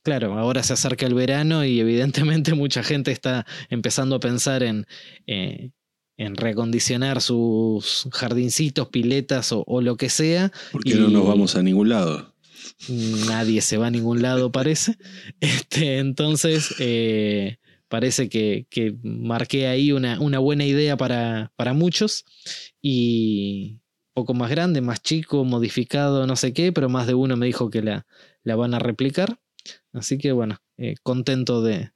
claro, ahora se acerca el verano y evidentemente mucha gente está empezando a pensar en, eh, en recondicionar sus jardincitos, piletas o, lo que sea. Porque no nos vamos a ningún lado. Nadie se va a ningún lado, parece. Este, entonces, eh, parece que, marqué ahí una, una buena idea para, para, muchos. Y poco más grande, más chico, modificado, no sé qué, pero más de uno me dijo que la, la van a replicar. Así que bueno, eh, contento de,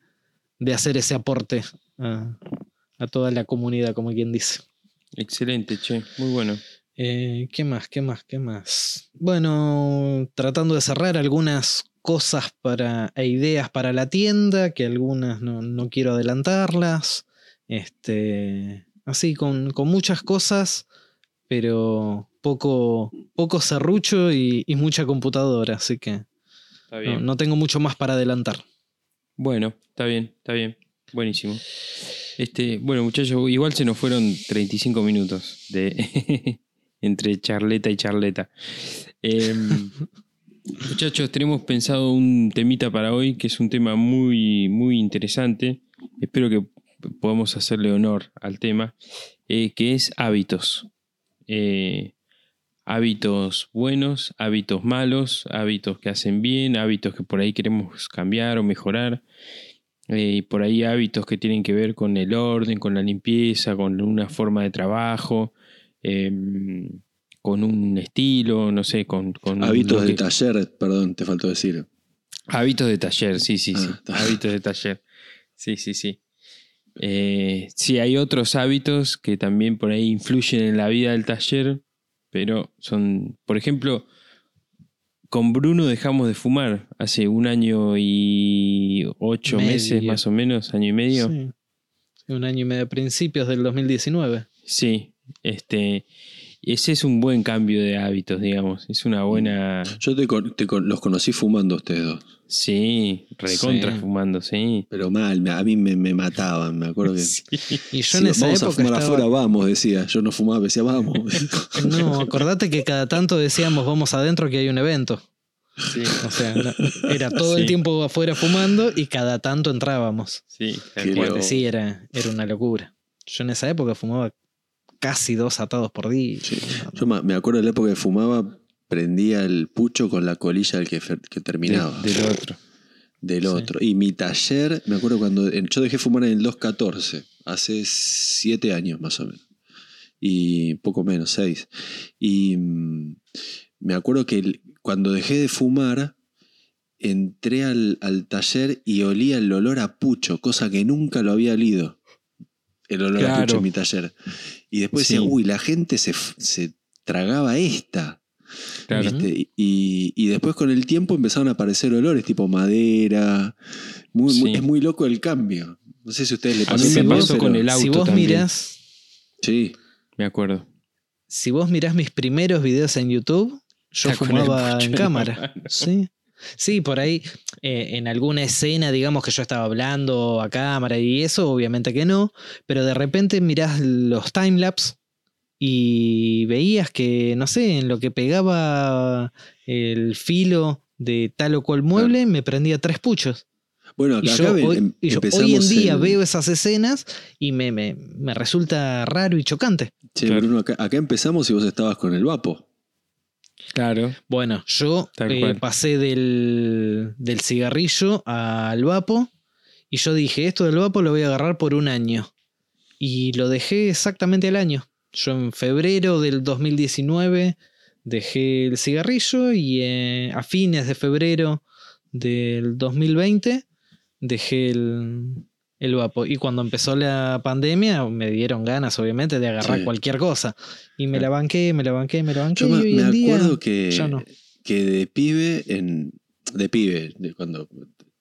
de hacer ese aporte a toda la comunidad, como quien dice. Excelente, che, muy bueno. Eh, ¿Qué más? ¿Qué más? ¿Qué más? Bueno, tratando de cerrar algunas cosas para, e ideas para la tienda, que algunas no, no quiero adelantarlas. Este, así, con, con muchas cosas, pero poco, poco serrucho y, y mucha computadora, así que Está no, no tengo mucho más para adelantar. Bueno, está bien, está bien. Buenísimo. Este, bueno, muchachos, igual se nos fueron 35 minutos de entre charleta y charleta. Em, muchachos, tenemos pensado un temita para hoy que es un tema muy, muy interesante. Espero que podamos hacerle honor al tema, eh, que es hábitos. Eh, hábitos buenos, hábitos malos, hábitos que hacen bien, hábitos que por ahí queremos cambiar o mejorar. Eh, y por ahí hábitos que tienen que ver con el orden, con la limpieza, con una forma de trabajo, em, con un estilo, no sé, con... con Hábitos de que- taller, perdón, te faltó decir. Hábitos de taller, sí, sí, sí. Ah, está. hábitos de taller. Sí, sí, sí. Eh, sí, hay otros hábitos que también por ahí influyen en la vida del taller, pero son, por ejemplo, con Bruno dejamos de fumar hace un año y ocho Medio. meses más o menos, año y medio. Sí. Un año y medio, principios del 2019. Sí, este, ese es un buen cambio de hábitos, digamos. Es una buena, Yo te, te los conocí fumando ustedes dos. Sí, recontra Sí. fumando, sí. Pero mal, a mí me, me mataban, me acuerdo que... Sí. Y yo en esa vamos a época fumar estaba- afuera, vamos, decía. Yo no fumaba, decía, vamos. No, acordate que cada tanto decíamos vamos adentro que hay un evento. Sí, O sea, no- era todo el tiempo afuera fumando y cada tanto entrábamos. sí. Sí, era, era una locura. Yo en esa época fumaba casi dos atados por día. Sí. Yo me acuerdo de la época que fumaba, prendía el pucho con la colilla del que, que terminaba. De- del otro. del Sí. otro. Y mi taller, me acuerdo cuando yo dejé fumar en el 214, hace siete años más o menos. Y poco menos, seis. Y mm, me acuerdo que el- cuando dejé de fumar, entré al, al taller y olía el olor a pucho, cosa que nunca lo había olido. El olor a pucho en mi taller. Y después Sí. decía, uy, la gente se tragaba esta. Claro. Ujú. ¿viste? Y, y después con el tiempo empezaron a aparecer olores tipo madera. Muy, muy- Sí. es muy loco el cambio. No sé si a ustedes les A pasó mí me pasó pero- con el si auto vos también. mirás, Sí, Me acuerdo. si vos mirás mis primeros videos en YouTube, yo Está el fumaba en cámara. Sí. Sí, por ahí, eh, en alguna escena, digamos que yo estaba hablando a cámara y eso, obviamente que no, pero de repente mirás los timelapse y veías que, no sé, en lo que pegaba el filo de tal o cual mueble, me prendía tres puchos. Bueno, Y acá, yo, acá hoy, em- y yo empezamos hoy en día el- veo esas escenas y me, me- me resulta raro y chocante. Che, Claro. Bruno, acá, acá empezamos y vos estabas con el vapo. Claro. Bueno, yo eh, pasé del, del cigarrillo al vapo y yo dije, esto del vapo lo voy a agarrar por un año. Y lo dejé exactamente al año. Yo en febrero del 2019 dejé el cigarrillo y eh, a fines de febrero del 2020 dejé el, el vapo. Y cuando empezó la pandemia me dieron ganas, obviamente, de agarrar Sí. cualquier cosa. Y me la banqué, me la banqué, me la banqué. Yo me, y hoy me en día acuerdo que, ya no. que de pibe, en, de pibe, de cuando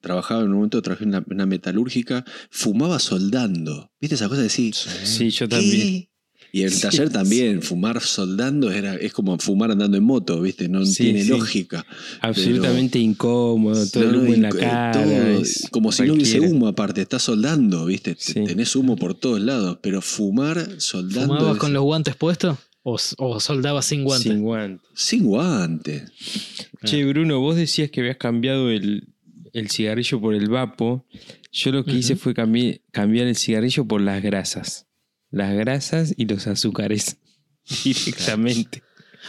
trabajaba en un momento, trabajé en una, metalúrgica, fumaba soldando. ¿Viste esa cosa de decir, Sí, yo ¿qué? también. Y el Sí, taller sí. también, fumar soldando era, es como fumar andando en moto, ¿viste? No Sí, tiene sí. lógica. Absolutamente incómodo, todo el humo en la eh, cara. todo, es como si no hubiese humo aparte, estás soldando, ¿viste? Sí. Tenés humo por todos lados, pero fumar soldando. ¿Fumabas es- con los guantes puestos? ¿O, o soldabas sin guantes? Sin guante. Sin guante. Che, Bruno, vos decías que habías cambiado el, el cigarrillo por el vapo. Yo lo que hice fue cambi- cambiar el cigarrillo por las grasas. Las grasas y los azúcares. Directamente.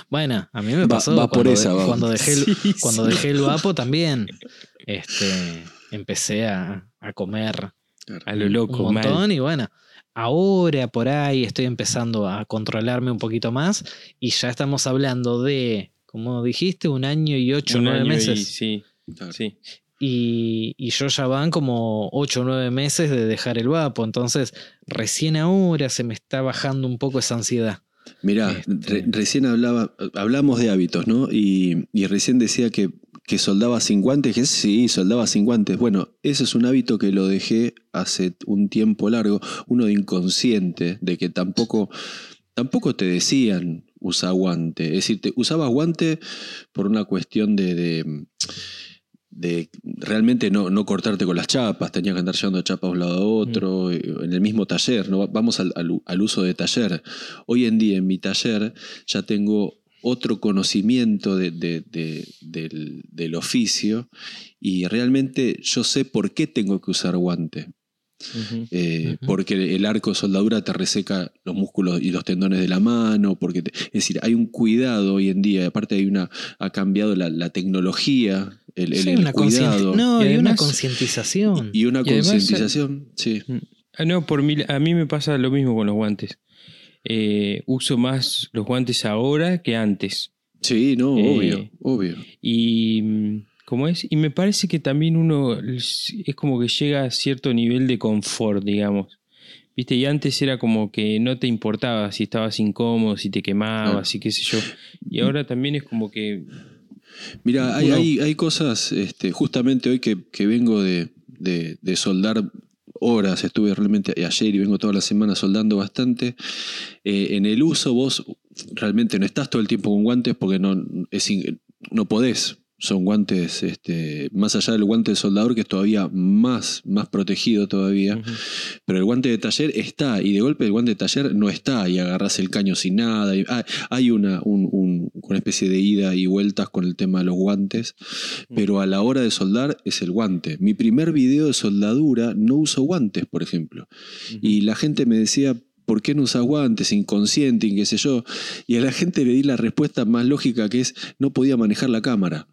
Bueno, a mí me pasó va por cuando, esa, de- va. cuando dejé el, Sí, cuando sí. dejé el vapo también. Este, empecé a, a comer A lo un loco, montón mal. y bueno, ahora por ahí estoy empezando a controlarme un poquito más y ya estamos hablando de, como dijiste, un año y ocho, Un nueve año y- meses. sí, sí. Y, y yo ya van como 8 o 9 meses de dejar el vapo. Entonces, recién ahora se me está bajando un poco esa ansiedad. Mirá, Este- re- recién hablaba, hablamos de hábitos, ¿no? Y, y recién decía que, que soldaba sin guantes, que sí, soldaba sin guantes. Bueno, ese es un hábito que lo dejé hace un tiempo largo, uno de inconsciente, de que tampoco, tampoco te decían usa guante. Es decir, te, usabas guante por una cuestión de, de, de realmente no, no cortarte con las chapas, tenías que andar llevando chapas de un lado a otro, eh, en el mismo taller, ¿no? vamos al, al- al uso de taller. Hoy en día en mi taller ya tengo otro conocimiento de- de- de- del, del oficio y realmente yo sé por qué tengo que usar guante. Eh, porque el arco de soldadura te reseca los músculos y los tendones de la mano, porque te- es decir, hay un cuidado hoy en día, aparte hay una, ha cambiado la, la tecnología, el, el- Sí, el una conscienti- cuidado no, Y y, una concientización. y una Y además, concientización, sí. Ah, no, por mí, a mí me pasa lo mismo con los guantes. Eh, uso más los guantes ahora que antes. Sí, no, Eh, obvio, obvio. Y ¿cómo es? Y me parece que también uno es como que llega a cierto nivel de confort, digamos. ¿Viste? Y antes era como que no te importaba si estabas incómodo, si te quemabas y qué sé yo. Y ahora también es como que Mira, hay, Uno- hay, hay cosas, este, justamente hoy que, que vengo de, de- de soldar horas, estuve realmente ayer y vengo toda la semana soldando bastante. Eh, en el uso vos realmente no estás todo el tiempo con guantes porque no, es no podés. Son guantes, este, más allá del guante de soldador, que es todavía más, más protegido todavía. Pero el guante de taller está, y de golpe el guante de taller no está, y agarras el caño sin nada. y- ah, hay una, un- un- una especie de ida y vueltas con el tema de los guantes, pero a la hora de soldar es el guante. Mi primer video de soldadura no uso guantes, por ejemplo. Y la gente me decía, ¿por qué no usas guantes? Inconsciente, y qué sé yo. Y a la gente le di la respuesta más lógica que es, no podía manejar la cámara.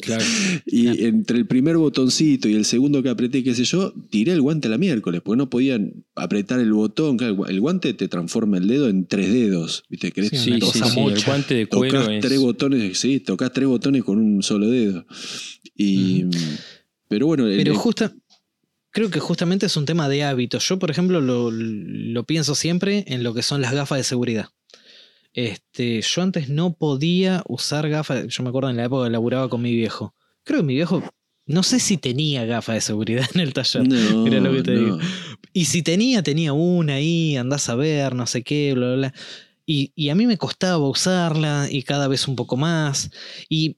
Claro. Y Claro. entre el primer botoncito y el segundo que apreté, qué sé yo, tiré el guante a la miércoles, porque no podían apretar el botón. El gua- el guante te transforma el dedo en tres dedos. ¿Viste? Querés Sí, Sí, el guante de cuero tocas es... tres botones, sí, tocas tres botones con un solo dedo. Y, Pero bueno, Pero el- justa, creo que justamente es un tema de hábitos. Yo, por ejemplo, lo, lo pienso siempre en lo que son las gafas de seguridad. Este, yo antes no podía usar gafas. Yo me acuerdo en la época que laburaba con mi viejo. Creo que mi viejo, no sé si tenía gafas de seguridad en el taller. no, Mira lo que te no. digo. Y si tenía, tenía una ahí, andás a ver, no sé qué, bla, bla, bla. Y, y a mí me costaba usarla y cada vez un poco más. Y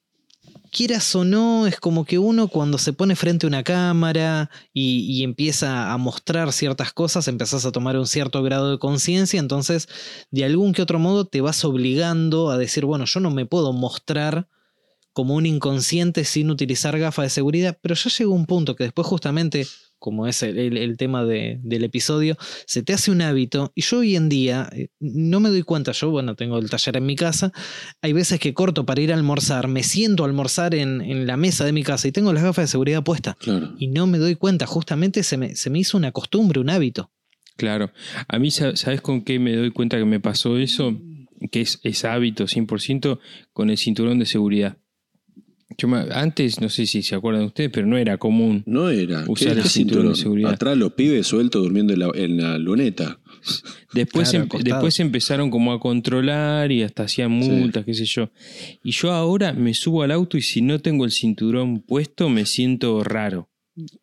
quieras o no, es como que uno cuando se pone frente a una cámara y, empieza a mostrar ciertas cosas, empezás a tomar un cierto grado de conciencia, entonces de algún que otro modo te vas obligando a decir, bueno, yo no me puedo mostrar como un inconsciente sin utilizar gafas de seguridad, pero ya llegó un punto que después justamente, como es el, el- el tema de- del episodio, se te hace un hábito y yo hoy en día eh, no me doy cuenta, yo bueno, tengo el taller en mi casa, hay veces que corto para ir a almorzar, me siento a almorzar en, en la mesa de mi casa y tengo las gafas de seguridad puestas Claro. y no me doy cuenta, justamente se me, se me hizo una costumbre, un hábito. Claro. A mí, sa- ¿sabes con qué me doy cuenta que me pasó eso? Que es, es hábito 100% con el cinturón de seguridad. Yo me- antes, no sé si se acuerdan ustedes, pero no era común. No era. Usar ¿Qué, el cinturón de seguridad. Atrás los pibes sueltos durmiendo en la, en la luneta. Después, Claro, em- después empezaron como a controlar y hasta hacían multas, qué sé yo. Y yo ahora me subo al auto y si no tengo el cinturón puesto me siento raro.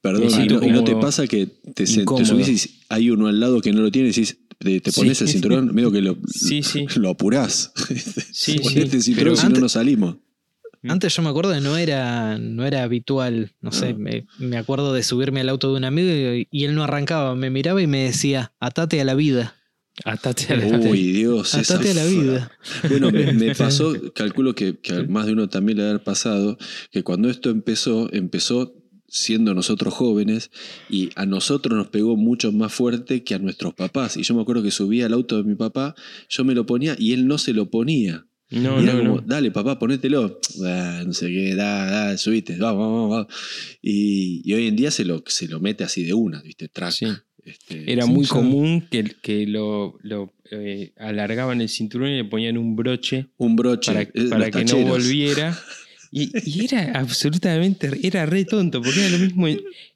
Perdón, ¿y siento no, no te pasa que te, te subís y hay uno al lado que no lo tiene y decís, te, te pones Sí. el cinturón, medio que lo, Sí, sí. lo apurás. Sí, Ponete sí, el cinturón pero si no nos salimos. Antes yo me acuerdo que no era, no era habitual, no sé, me, me acuerdo de subirme al auto de un amigo y, y él no arrancaba, me miraba y me decía, atate a la vida, Atate a la Uy, Dios. esa atate a la vida. Bueno, me, me pasó, calculo que, que a más de uno también le ha pasado, que cuando esto empezó, empezó siendo nosotros jóvenes y a nosotros nos pegó mucho más fuerte que a nuestros papás. Y yo me acuerdo que subía al auto de mi papá, yo me lo ponía y él no se lo ponía. No, Y era no, como, no. dale papá, ponételo. No sé qué, da, da, subiste, vamos, vamos, vamos. Y, y hoy en día se lo, se lo mete así de una, ¿viste? Track. Sí. Este, Era muy común que, que lo, lo, eh, alargaban el cinturón y le ponían un broche un broche. para, eh, para que no volviera. Y, y era absolutamente, era re tonto, porque era lo mismo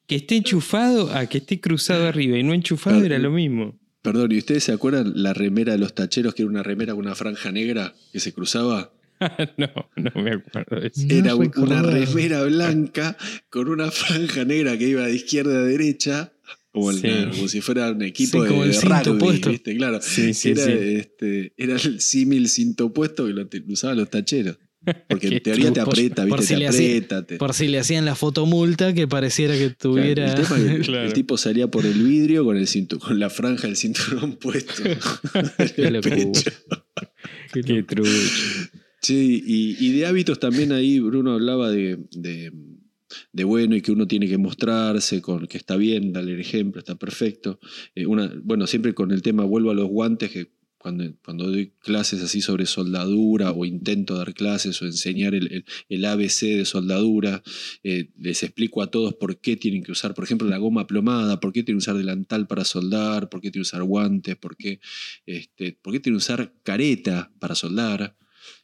que esté enchufado a que esté cruzado arriba y no enchufado era lo mismo. Perdón, ¿y ustedes se acuerdan la remera de los tacheros, que era una remera con una franja negra que se cruzaba? no, no me acuerdo de eso. No Era un- una remera blanca con una franja negra que iba de izquierda a derecha, como, el- Sí. como si fuera un equipo Sí, de, como el de cinto rugby, puesto. ¿viste? Claro. Sí, sí, era, sí. Este, era el símil cinto puesto que lo usaban los tacheros. Porque Qué en teoría te aprieta, Por ¿viste? si te hacía- aprieta. te- Por si le hacían la fotomulta que pareciera que Claro, tuviera. el, tema es que el- Claro. el tipo salía por el vidrio con, el cintu- con la franja del cinturón puesto. Qué el pecho. Qué trucho. Sí, y, y de hábitos también ahí Bruno hablaba de, de, de bueno y que uno tiene que mostrarse, con que está bien, darle el ejemplo, está perfecto. Eh, una, bueno, siempre con el tema, vuelvo a los guantes, que cuando, doy clases así sobre soldadura o intento dar clases o enseñar el, el- ABC de soldadura, eh, les explico a todos por qué tienen que usar, por ejemplo, la goma plomada, por qué tienen que usar delantal para soldar, por qué tienen que usar guantes, por qué, este, por qué tienen que usar careta para soldar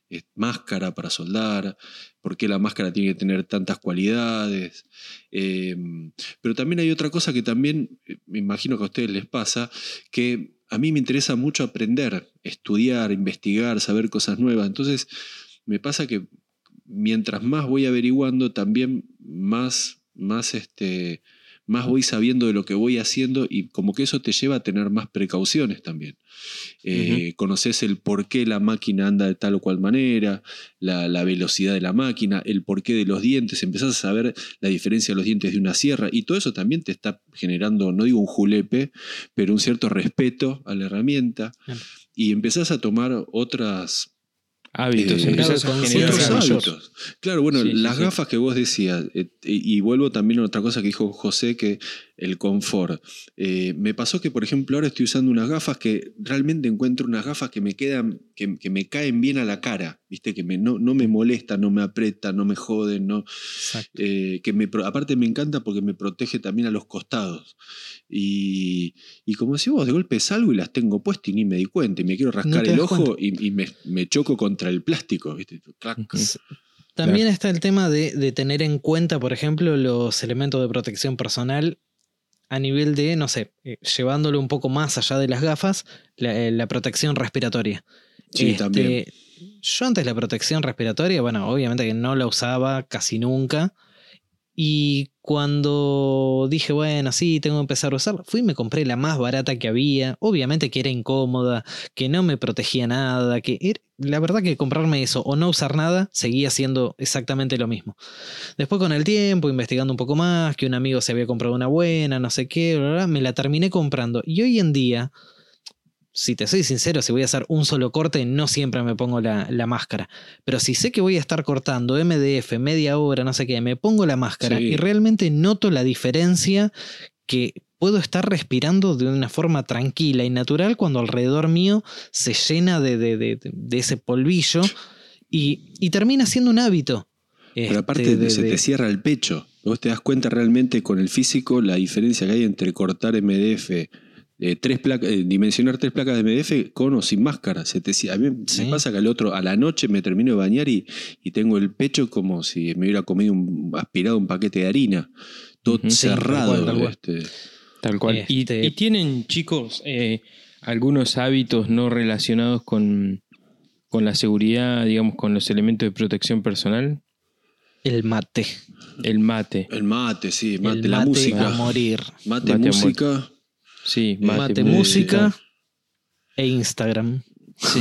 eh, máscara para soldar, por qué la máscara tiene que tener tantas cualidades. Eh, pero también hay otra cosa que también eh, me imagino que a ustedes les pasa, que a mí me interesa mucho aprender, estudiar, investigar, saber cosas nuevas. Entonces, me pasa que mientras más voy averiguando, también más, más este, más voy sabiendo de lo que voy haciendo y como que eso te lleva a tener más precauciones también. Eh, Conoces el por qué la máquina anda de tal o cual manera, la, la velocidad de la máquina, el porqué de los dientes, empezás a saber la diferencia de los dientes de una sierra y todo eso también te está generando, no digo un julepe, pero un cierto respeto a la herramienta y empezás a tomar otras, Hábitos, Eh, claro, otros hábitos. Claro, bueno, Sí, las sí. gafas que vos decías, eh, y, y vuelvo también a otra cosa que dijo José, que el confort. Eh, me pasó que, por ejemplo, ahora estoy usando unas gafas que realmente encuentro unas gafas que me quedan, que, que me caen bien a la cara, ¿viste? Que me, no, no me molestan, no me apretan, no me joden, no, eh, que me, aparte me encanta porque me protege también a los costados. Y, y como si vos de golpe salgo y las tengo puestas y ni me di cuenta y me quiero rascar el ojo y, y me, me choco contra el plástico, ¿viste? Clac. También está el tema de, de tener en cuenta, por ejemplo, los elementos de protección personal a nivel de, no sé, eh, llevándolo un poco más allá de las gafas, la, eh, la protección respiratoria. Sí, Este, también. Yo antes la protección respiratoria, bueno, obviamente que no la usaba casi nunca. Y cuando dije, bueno, sí, tengo que empezar a usarla, fui y me compré la más barata que había. Obviamente que era incómoda, que no me protegía nada, que la verdad que comprarme eso o no usar nada seguía siendo exactamente lo mismo. Después con el tiempo, investigando un poco más, que un amigo se había comprado una buena, no sé qué, me la terminé comprando. Y hoy en día, si te soy sincero, si voy a hacer un solo corte, no siempre me pongo la, la máscara. Pero si sé que voy a estar cortando MDF media hora, no sé qué, me pongo la máscara Sí. y realmente noto la diferencia que puedo estar respirando de una forma tranquila y natural cuando alrededor mío se llena de, de- de- de ese polvillo y, y termina siendo un hábito. Pero Este, aparte de- se te cierra el pecho. Vos te das cuenta realmente con el físico la diferencia que hay entre cortar MDF, eh, tres placa- eh, dimensionar tres placas de MDF con o sin máscara. Se te, a mí Sí. me pasa que al otro, a la noche me termino de bañar y, y tengo el pecho como si me hubiera comido un, aspirado un paquete de harina. Todo Ujú. Sí, tal cerrado. cual, tal cual. este. Tal cual. Y- Este- Y, tienen, chicos, eh, algunos hábitos no relacionados con, con la seguridad, digamos, con los elementos de protección personal. el mate. El mate. El mate, sí, mate, el la mate música. a morir. Mate, Mate a música. Sí, Mate, Mate, música. música e Instagram.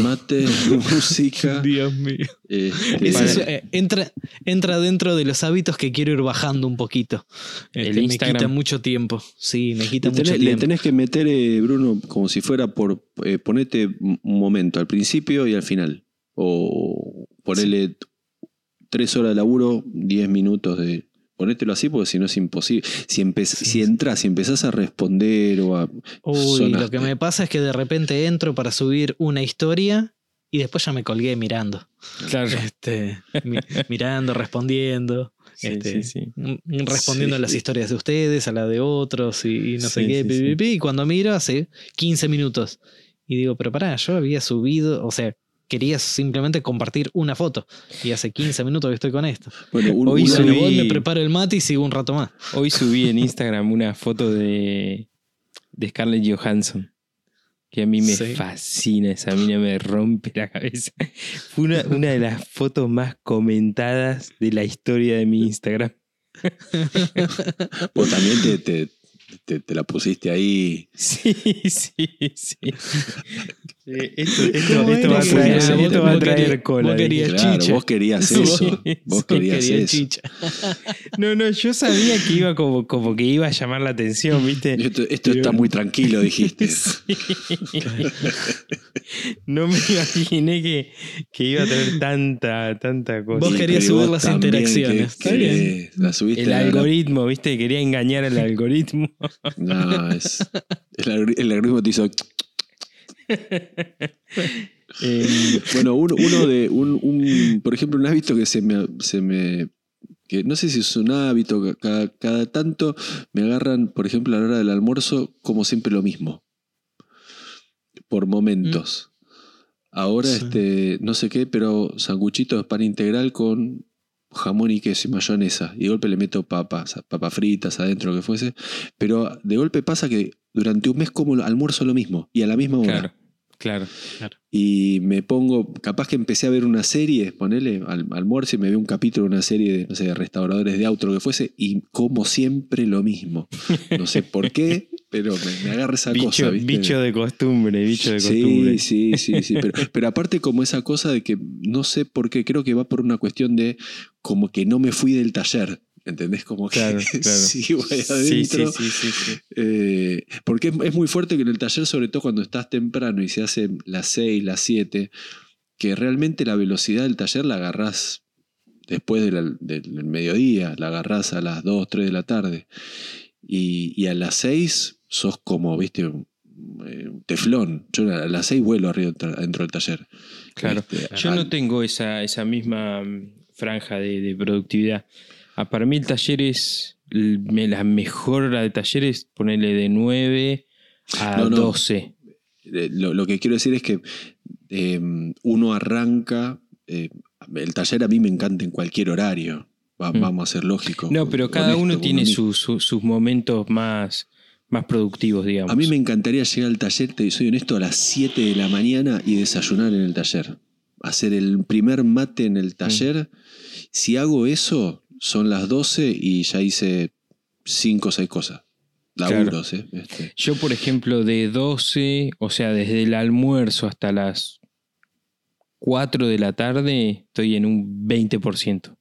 Mate, música. Dios mío. este, es, eh, entra, entra dentro de los hábitos que quiero ir bajando un poquito. El Este, me Instagram. quita mucho tiempo. Sí, me quita Le mucho tenés, le tiempo. tenés que meter, eh, Bruno, como si fuera por. eh, ponete un momento al principio y al final. O ponele tres horas de laburo, diez minutos de. Ponételo así porque si no es imposible. Si, empe- Sí, si sí. entras, si empezás a responder o a. Uy, lo que me pasa es que de repente entro para subir una historia y después ya me colgué mirando. Claro. Este, mi- mirando, respondiendo. Sí, este, sí, sí. mm, Respondiendo Sí. a las historias de ustedes, a la de otros y, y no sé qué. sí, pi, sí. pi, pi, y cuando miro hace 15 minutos. Y digo, pero pará, yo había subido, o sea, quería simplemente compartir una foto. Y hace 15 minutos que estoy con esto. Bueno, un- Hoy subí- voy, me preparo el mate y sigo un rato más. Hoy subí en Instagram una foto de, de Scarlett Johansson. Que a mí me Sí. fascina, esa mina me rompe la cabeza. Fue una, una de las fotos más comentadas de la historia de mi Instagram. vos también te, te, te- te la pusiste ahí. Sí, sí, sí. Esto, esto- ¿Cómo esto era va a traer, esto Vos va a querías- traer vos cola. querías- dije. Claro, chicha. vos querías eso. Vos querías Quería eso. chicha. No, no, yo sabía que iba como, como que iba a llamar la atención, ¿viste? Esto, esto está muy tranquilo, dijiste. Sí. No me imaginé que, que iba a tener tanta, tanta cosa. Vos querías pero subir vos las interacciones. que- Está que La subiste El la- algoritmo, ¿viste? Quería engañar al algoritmo. No, es. El, el algoritmo te hizo. Eh, Bueno, uno, uno de. Un, un- por ejemplo, un hábito que se me. Se me que no sé si es un hábito, cada, cada tanto me agarran, por ejemplo, a la hora del almuerzo, como siempre lo mismo. Por momentos. Ahora, Sí. este, no sé qué, pero sanguchito de pan integral con jamón y queso y mayonesa. Y de golpe le meto papas, papas fritas adentro, lo que fuese. Pero de golpe pasa que durante un mes como almuerzo lo mismo y a la misma hora. claro, claro. Y me pongo, capaz que empecé a ver una serie, ponele al almuerzo y me veo un capítulo de una serie de, no sé, de restauradores de auto, lo que fuese, y como siempre lo mismo. No sé por qué, pero me, me agarra esa cosa, Bicho, ¿viste? bicho de costumbre, bicho de costumbre. Sí, sí, sí, sí. Pero, pero aparte como esa cosa de que no sé por qué, creo que va por una cuestión de como que no me fui del taller. ¿Entendés? Como que Claro, Sí, adentro. sí, sí, sí. Eh, porque es, es muy fuerte que en el taller, sobre todo cuando estás temprano y se hacen las 6, las 7, que realmente la velocidad del taller la agarrás después de la- del, mediodía, la agarrás a las 2, 3 de la tarde. Y, y a las 6 sos como, viste, un, eh, un teflón. Yo a las 6 vuelo arriba dentro del taller. Claro. Este, Yo no tengo esa, esa misma mm, franja de, de productividad. Ah, para mí el taller es l- me- la mejor hora de taller es ponerle de 9 a No, no. 12. Eh, lo, lo que quiero decir es que eh, uno arranca. eh, el taller a mí me encanta en cualquier horario. Va- Mm. Vamos a ser lógicos. No, pero cada honesto uno tiene su- su- sus momentos más, más productivos, digamos. A mí me encantaría llegar al taller, te soy honesto, a las 7 de la mañana y desayunar en el taller. Hacer el primer mate en el taller. Si hago eso, son las 12 y ya hice 5 o 6 cosas. Laburos, ¿eh? Este, Yo, por ejemplo, de 12, o sea, desde el almuerzo hasta las 4 de la tarde, estoy en un 20%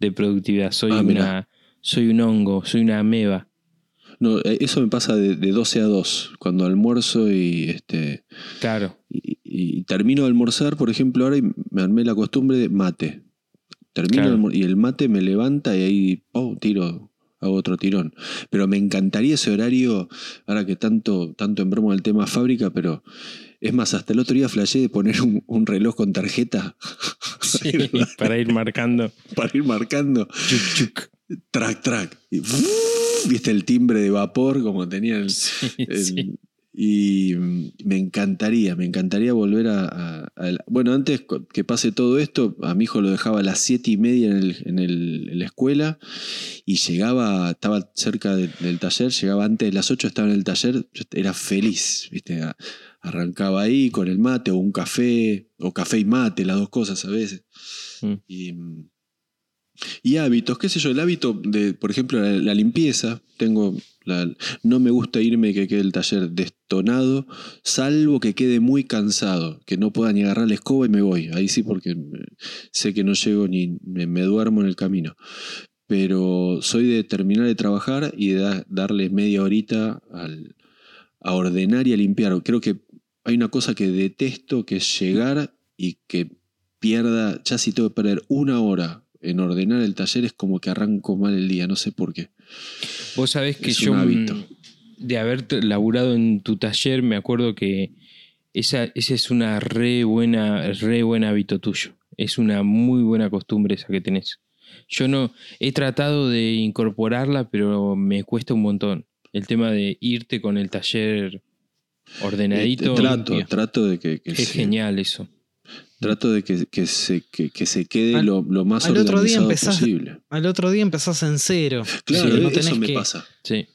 de productividad. Soy, Ah, una, soy un hongo, soy una ameba. No, eh, eso me pasa de, de 12 a 2, cuando almuerzo y, este, Claro. y, y termino de almorzar, por ejemplo, ahora y me armé la costumbre de mate. Termino Claro. y el mate me levanta y ahí oh, tiro, hago otro tirón. Pero me encantaría ese horario, ahora que tanto, tanto embromo el tema fábrica, pero es más, hasta el otro día flashé de poner un, un reloj con tarjeta Sí, para ir marcando. para ir marcando Chuc, chuc. track, track. Y, viste el timbre de vapor como tenía el, Sí, el- sí. Y mm, me encantaría, me encantaría volver a, a- a la- Bueno, antes que pase todo esto, a mi hijo lo dejaba a las siete y media en, el- en el- en la escuela y llegaba, estaba cerca de- del taller, llegaba antes de las 8, estaba en el taller, era feliz, ¿viste? Arrancaba ahí con el mate o un café, o café y mate, las dos cosas a veces. Mm. Y, mm, y hábitos, qué sé yo, el hábito de, por ejemplo, la, limpieza. Tengo no me gusta irme que quede el taller destonado, salvo que quede muy cansado, que no pueda ni agarrar la escoba y me voy. Ahí sí, porque sé que no llego ni me, duermo en el camino. Pero soy de terminar de trabajar y de da- darle media horita a ordenar y a limpiar. Creo que hay una cosa que detesto, que es llegar y que pierda, ya si tengo que perder una hora en ordenar el taller es como que arranco mal el día, no sé por qué. Vos sabés que Es yo, un hábito. mm, de haber laburado en tu taller, me acuerdo que esa, esa es una re buena, re buen hábito tuyo. Es una muy buena costumbre esa que tenés. Yo no he tratado de incorporarla, pero me cuesta un montón. El tema de irte con el taller ordenadito. Eh, trato, limpio. trato de que, que Es sea- genial eso. Trato de que, que se, que, que se quede Al- lo, lo más al otro día organizado empezás- posible. Al otro día empezás en cero. Claro, Sí, no eso me que- pasa. Sí.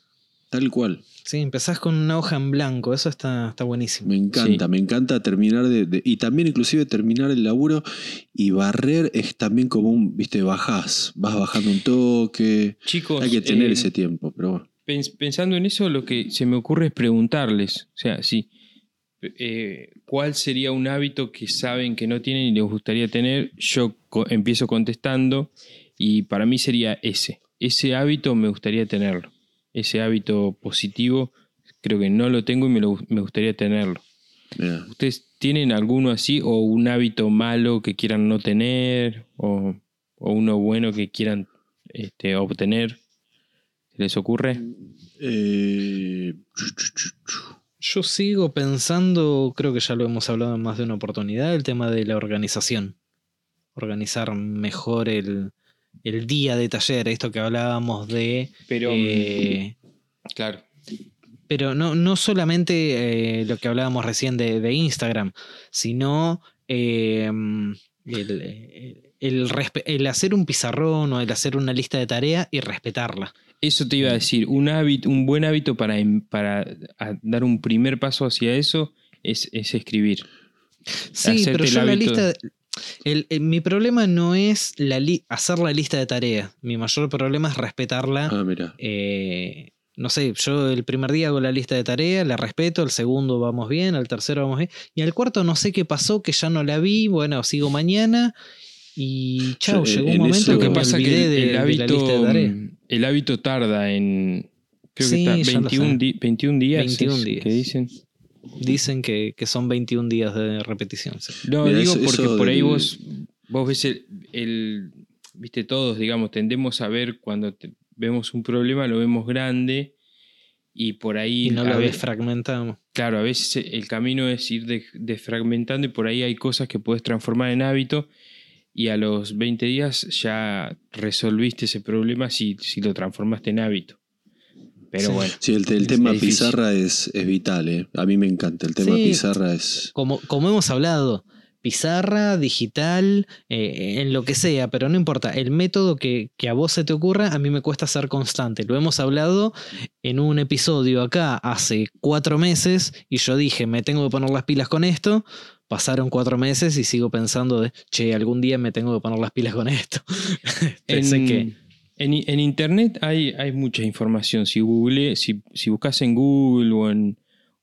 Tal cual. Sí, empezás con una hoja en blanco. Eso está, está buenísimo. Me encanta, Sí. me encanta terminar de, de- Y también inclusive terminar el laburo y barrer es también como un, viste, bajás, vas bajando un toque. Chicos, Hay que tener eh, ese tiempo, pero bueno. pensando en eso, lo que se me ocurre es preguntarles, o sea, sí, eh, ¿cuál sería un hábito que saben que no tienen y les gustaría tener? Yo co- empiezo contestando y para mí sería ese. Ese hábito me gustaría tenerlo. Ese hábito positivo creo que no lo tengo y me, lo- me gustaría tenerlo. ¿Ustedes tienen alguno así o un hábito malo que quieran no tener o, o uno bueno que quieran este, obtener? ¿Se les ocurre? Eh, Yo sigo pensando, creo que ya lo hemos hablado en más de una oportunidad, el tema de la organización. Organizar mejor el, el día de taller, esto que hablábamos de... Pero, eh, claro. pero no, no solamente eh, lo que hablábamos recién de, de Instagram, sino eh, el, el- el hacer un pizarrón o el hacer una lista de tareas y respetarla. Eso te iba a decir, un, hábito, un buen hábito para, em- para dar un primer paso hacia eso es, es escribir. Sí, Hacerte pero yo la lista. el- el- mi problema no es la li- hacer la lista de tareas. Mi mayor problema es respetarla. Ah, mira. Eh, no sé, yo el primer día hago la lista de tareas, la respeto, el segundo vamos bien, al tercero vamos bien, y al cuarto no sé qué pasó, que ya no la vi, bueno, sigo mañana y chao, Yo, llegó un momento eso- Lo que me pasa es que olvidé el, de, el de la lista de hábito, el hábito tarda en... Creo Sí, que está lo 21, sé. di- 21 días. 21 es días. Que dicen. Dicen que, que son 21 días de repetición. sí. No, Mira, digo eso- porque eso por ahí del- vos, vos ves el, el- Viste, todos, digamos, tendemos a ver cuando te- vemos un problema, lo vemos grande y por ahí. Y no lo ve- ves fragmentado. Claro, a veces el camino es ir de- desfragmentando y por ahí hay cosas que puedes transformar en hábito y a los 20 días ya resolviste ese problema si, si lo transformaste en hábito. Pero Sí. bueno, Sí, el, el Es tema difícil. pizarra es, es vital, ¿eh? A mí me encanta. El tema Sí. pizarra es. Como, como hemos hablado, pizarra, digital, eh, en lo que sea, pero no importa, el método que, que a vos se te ocurra, a mí me cuesta ser constante. Lo hemos hablado en un episodio acá hace cuatro meses y yo dije, me tengo que poner las pilas con esto. Pasaron cuatro meses y sigo pensando de, che, algún día me tengo que poner las pilas con esto. Pensé en, que... en, en internet hay, hay mucha información. Si google, si, si buscas en Google o, en,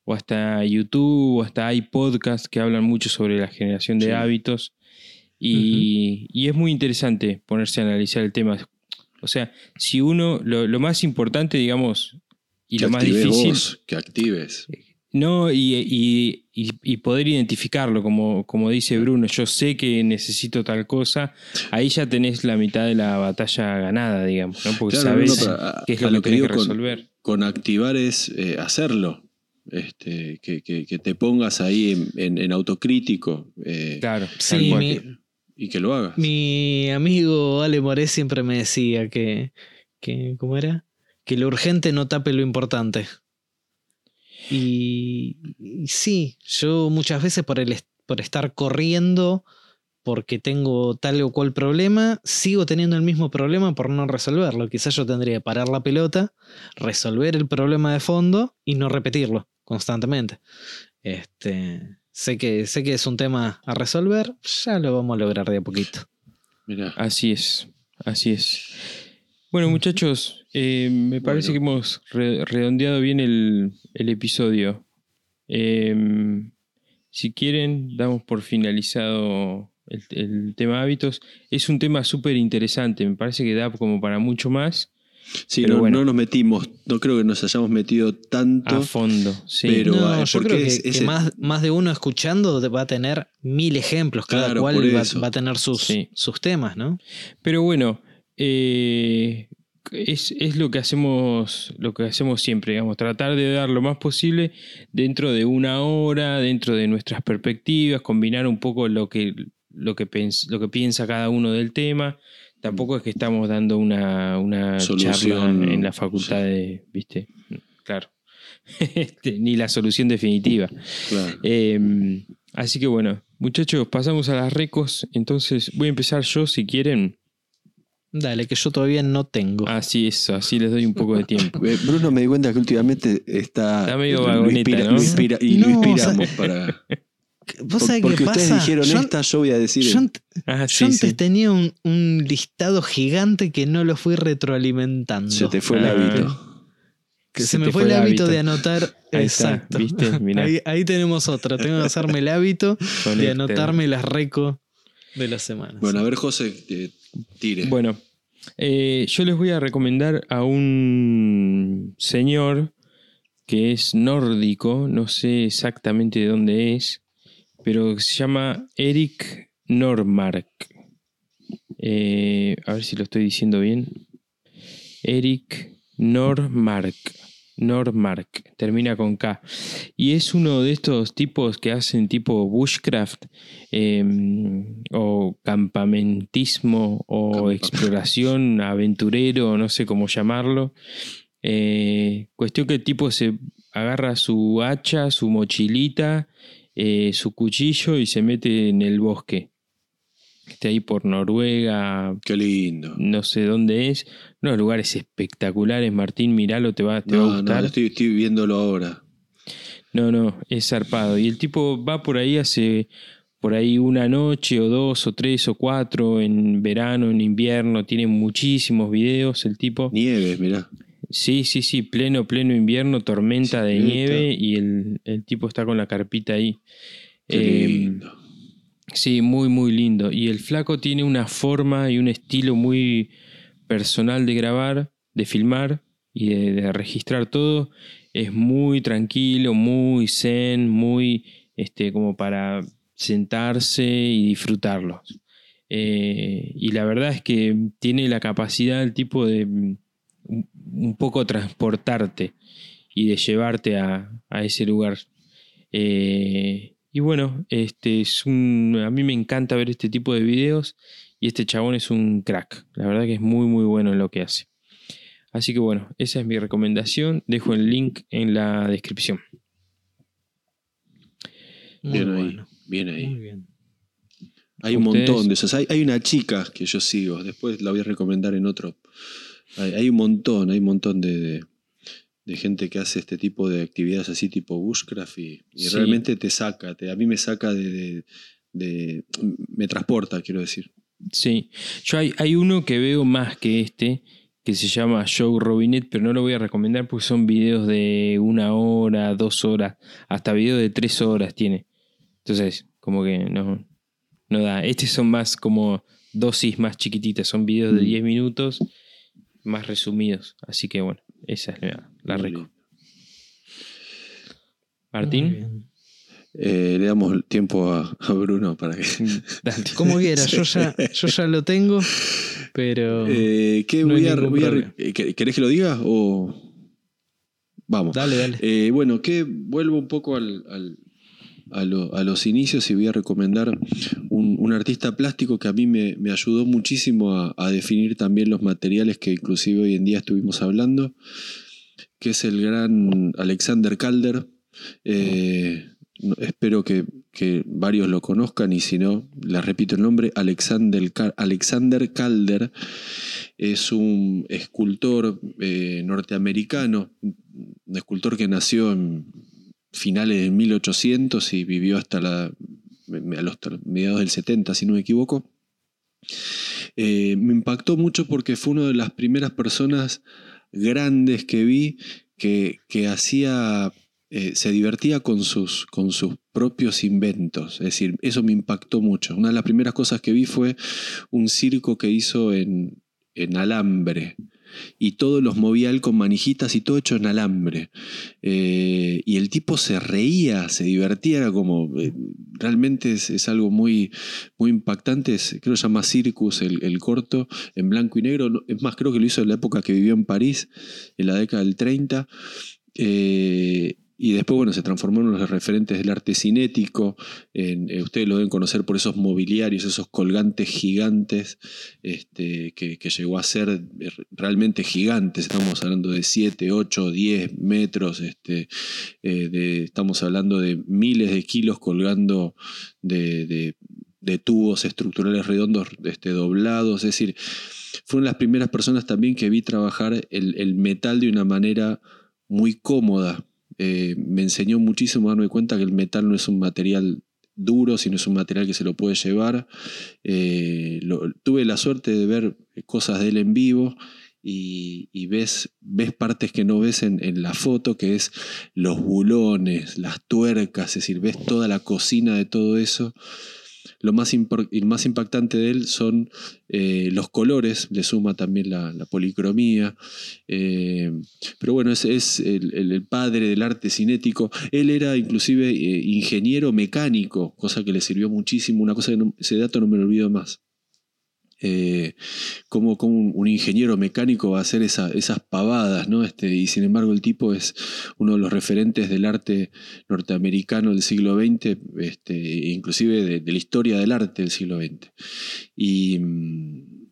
o hasta YouTube o hasta hay podcasts que hablan mucho sobre la generación de Sí. hábitos. Y, y es muy interesante ponerse a analizar el tema. O sea, si uno, lo, lo más importante, digamos, y que lo más difícil, vos, que actives. No, y, y- y- y poder identificarlo, como, como dice Bruno, yo sé que necesito tal cosa, ahí ya tenés la mitad de la batalla ganada, digamos, ¿no? Porque Claro, a- qué es lo que que que resolver. Con activar es eh, hacerlo. Este, que, que- que te pongas ahí en, en- en autocrítico eh, Claro, Sí, mi- y que lo hagas. Mi amigo Ale Moré siempre me decía que, que ¿cómo era? Que lo urgente no tape lo importante. Y, y sí, yo muchas veces por, el, est- por estar corriendo porque tengo tal o cual problema, sigo teniendo el mismo problema por no resolverlo. Quizás yo tendría que parar la pelota, resolver el problema de fondo y no repetirlo constantemente. Este, sé, que, sé que es un tema a resolver, ya lo vamos a lograr de a poquito. Mirá. Así es, así es. Bueno, muchachos, eh, me parece Bueno. que hemos re- redondeado bien el, el episodio. Eh, si quieren, damos por finalizado el, el tema hábitos. Es un tema súper interesante, me parece que da como para mucho más Sí, Pero no, bueno. no nos metimos, no creo que nos hayamos metido tanto. a fondo. Sí. Pero- no, eh, yo porque creo que, es- que ese- más, más de uno escuchando va a tener mil ejemplos, cada Claro, cual va, a tener sus, Sí. sus temas, ¿no? Pero bueno, eh, es, es lo que hacemos, lo que hacemos siempre, digamos, tratar de dar lo más posible dentro de una hora, dentro de nuestras perspectivas, combinar un poco lo que, lo que, pens- lo que piensa cada uno del tema. Tampoco es que estamos dando una, una charla en, en la sí. facultad de, viste, claro. Este, ni la solución definitiva. Claro. Eh, así que bueno, Muchachos, pasamos a las recos. Entonces voy a empezar yo si quieren. Dale, que yo todavía no tengo. Así es, así les doy un poco de tiempo. Eh, Bruno me di cuenta que últimamente está. Está medio lo vagoneta, inspira- ¿no? lo inspira- y No, lo o sea- inspiramos para. ¿Vos sabés porque qué ustedes pasa? dijeron yo, esta, yo voy a decir. yo Ah, yo antes sí. tenía un, un listado gigante que no lo fui retroalimentando. se te fue el Ah. hábito. Que se, se me fue fue el hábito, hábito. de anotar. Ahí está, Exacto. ¿viste? Mirá. Ahí, ahí tenemos otra. Tengo que hacerme el hábito de anotarme las reco de la semana. Bueno, a ver, José, eh, Bueno, eh, yo les voy a recomendar a un señor que es nórdico, no sé exactamente de dónde es, pero se llama Eric Normark. Eh, a ver si lo estoy diciendo bien. Eric Normark. Normark, termina con K. Y es uno de estos tipos que hacen tipo bushcraft eh, o campamentismo o exploración aventurero, no sé cómo llamarlo. Eh, cuestión que el tipo se agarra su hacha, su mochilita, eh, su cuchillo y se mete en el bosque. Está ahí por Noruega, Qué lindo. no sé dónde es. Unos lugares espectaculares, Martín, miralo, te va, te va a gustar. no, estoy, estoy viéndolo ahora. No, no, es zarpado. Y el tipo va por ahí hace por ahí una noche o dos o tres o cuatro en verano, en invierno. Tiene muchísimos videos el tipo. Nieves, mirá. Sí, sí, sí, pleno, pleno invierno, tormenta de nieve y el, el tipo está con la carpita ahí. Qué Eh, lindo. Sí, muy, muy lindo. Y el flaco tiene una forma y un estilo muy personal de grabar, de filmar y de, registrar todo. Es muy tranquilo, muy zen, muy este, como para sentarse y disfrutarlo. Eh, y la verdad es que tiene la capacidad el tipo de mm, un- un poco transportarte y de llevarte a, a ese lugar. Eh, y bueno, este es un. A mí me encanta ver este tipo de videos. Y este chabón es un crack. La verdad que es muy, muy bueno en lo que hace. Así que bueno, esa es mi recomendación. Dejo el link en la descripción. Muy Bien ahí. Bien ahí. Muy bien. Hay un Ustedes- montón de esos. Hay, hay una chica que yo sigo, después la voy a recomendar en otro. Hay, hay un montón, hay un montón de, de- de gente que hace este tipo de actividades así tipo bushcraft y, y Sí. realmente te saca, te- a mí me saca de, de- de- me transporta, quiero decir. Sí. Yo hay, hay uno que veo más que este. Que se llama Joe Robinet, pero no lo voy a recomendar porque son videos de una hora, dos horas, hasta videos de tres horas tiene. Entonces, como que no, no da. Estos son más como dosis más chiquititas, son videos de Mm. 10 minutos más resumidos. Así que bueno, esa es la, la. Muy Martín. Eh, le damos el tiempo a, a Bruno para que. dale. Como quiera, yo ya, yo ya lo tengo, pero Eh, ¿qué No voy a, voy a- eh, ¿Querés que lo diga? O. Vamos. dale, dale. Eh, bueno, que vuelvo un poco al- al- a, lo- a los inicios y voy a recomendar un, artista plástico que a mí me, ayudó muchísimo a, definir también los materiales que inclusive hoy en día estuvimos hablando, que es el gran Alexander Calder. Eh, espero que, varios lo conozcan y si no, les repito el nombre, Alexander, Alexander Calder es un escultor eh, norteamericano, un escultor que nació en finales de 1800 y vivió hasta, a los mediados del 70, si no me equivoco. Eh, me impactó mucho porque fue una de las primeras personas grandes que vi que, que hacía, eh, se divertía con sus, con sus propios inventos. Es decir, eso me impactó mucho. Una de las primeras cosas que vi fue un circo que hizo en, en alambre. Y todos los movía él con manijitas y todo hecho en alambre. Eh, y el tipo se reía, se divertía, era como. eh, realmente es, algo muy, muy impactante. es- creo que se llama Circus el, el corto, en blanco y negro. Es más, creo que lo hizo en la época que vivió en París, en la década del 30. Eh, y después, bueno, se transformaron los referentes del arte cinético. En, eh, ustedes lo deben conocer por esos mobiliarios, esos colgantes gigantes, este, que, llegó a ser realmente gigantes. Estamos hablando de 7, 8, 10 metros. Este, eh, estamos hablando de miles de kilos colgando de, tubos estructurales redondos este, doblados. Es decir, fueron las primeras personas también que vi trabajar el metal de una manera muy cómoda eh, me enseñó muchísimo a darme cuenta que el metal no es un material duro, sino es un material que se lo puede llevar. Eh, tuve la suerte de ver cosas de él en vivo y, ves, ves, partes que no ves en, en, la foto, que es los bulones, las tuercas, es decir, ves toda la cocina de todo eso. Lo más, más impactante de él son eh, los colores, le suma también la, policromía. Eh, pero bueno, es, es el, padre del arte cinético. Él era inclusive eh, ingeniero mecánico, cosa que le sirvió muchísimo, una cosa que ese dato no me lo olvido más. Eh, cómo, un, ingeniero mecánico va a hacer esas pavadas, ¿no? Este, y sin embargo el tipo es uno de los referentes del arte norteamericano del siglo XX, este, inclusive de, la historia del arte del siglo XX.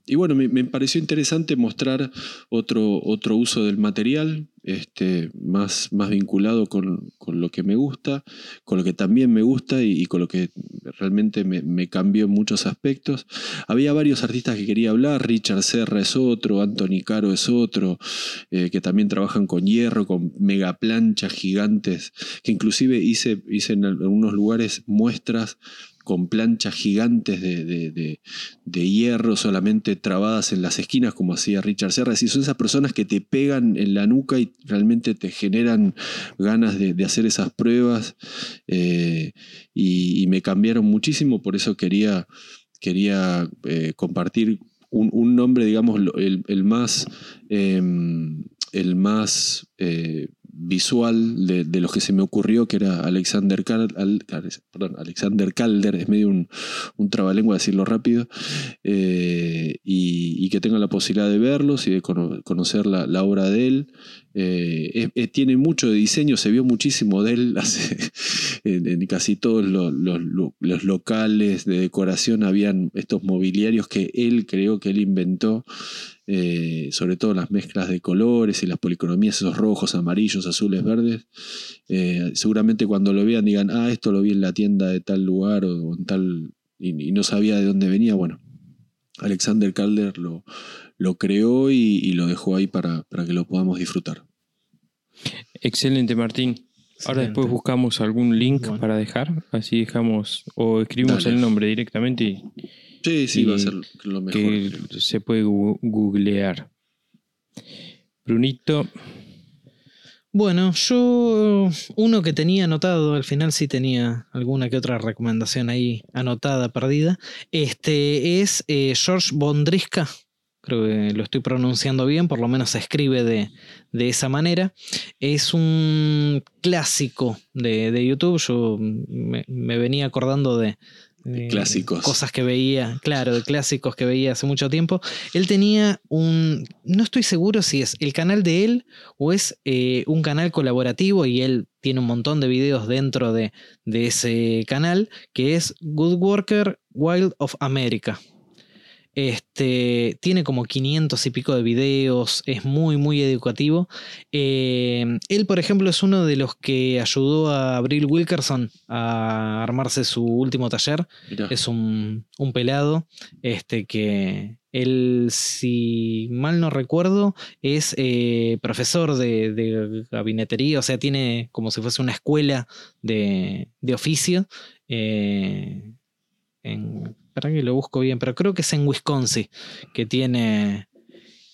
Y bueno, me, pareció interesante mostrar otro, otro uso del material, este, más, más vinculado con, lo que me gusta, con lo que también me gusta y, con lo que realmente me, cambió en muchos aspectos. Había varios artistas que quería hablar, Richard Serra es otro, Anthony Caro es otro, eh, que también trabajan con hierro, con megaplanchas gigantes, que inclusive hice, hice en algunos lugares muestras con planchas gigantes de, hierro solamente trabadas en las esquinas, como hacía Richard Serra. Y son esas personas que te pegan en la nuca y realmente te generan ganas de, hacer esas pruebas. Eh, y, me cambiaron muchísimo, por eso quería, quería eh, compartir un, nombre, digamos, el, más, em, el más eh, visual de, los que se me ocurrió, que era Alexander, Alexander Calder, es medio un, un trabalengua decirlo rápido, eh, y, que tengan la posibilidad de verlos y de conocer la, obra de él. Eh, tiene mucho de diseño, se vio muchísimo de él en, casi todos los, los, locales de decoración, habían estos mobiliarios que él creó, que él inventó. Eh, sobre todo las mezclas de colores y las policromías, esos rojos, amarillos, azules, verdes. Eh, seguramente cuando lo vean digan, ah, esto lo vi en la tienda de tal lugar o en tal. y, no sabía de dónde venía. Bueno, Alexander Calder lo, lo creó y, lo dejó ahí para, para que lo podamos disfrutar. Excelente, Martín. Ahora después buscamos algún link para dejar, así dejamos o escribimos el nombre directamente y, Sí, sí, va a ser lo mejor. Que se puede googlear. Brunito. Bueno, yo uno que tenía anotado, al final sí tenía alguna que otra recomendación ahí anotada, perdida. Este es eh, George Bondriska. Creo que lo estoy pronunciando bien, por lo menos se escribe de, esa manera. Es un clásico de, YouTube. Yo me venía acordando de, clásicos. Cosas que veía, claro, de clásicos que veía hace mucho tiempo. Él tenía un. No estoy seguro si es el canal de él o es eh, un canal colaborativo y él tiene un montón de videos dentro de, de ese canal que es Good Worker Wild of America. Este, tiene como 500 y pico de videos, es muy, muy educativo. Eh, él, por ejemplo, es uno de los que ayudó a Abril Wilkerson a armarse su último taller. Es un, pelado este, que él, si mal no recuerdo, es eh, profesor de, gabinetería, o sea, tiene como si fuese una escuela de, oficio. Eh, en para lo busco bien, pero creo que es en Wisconsin que tiene,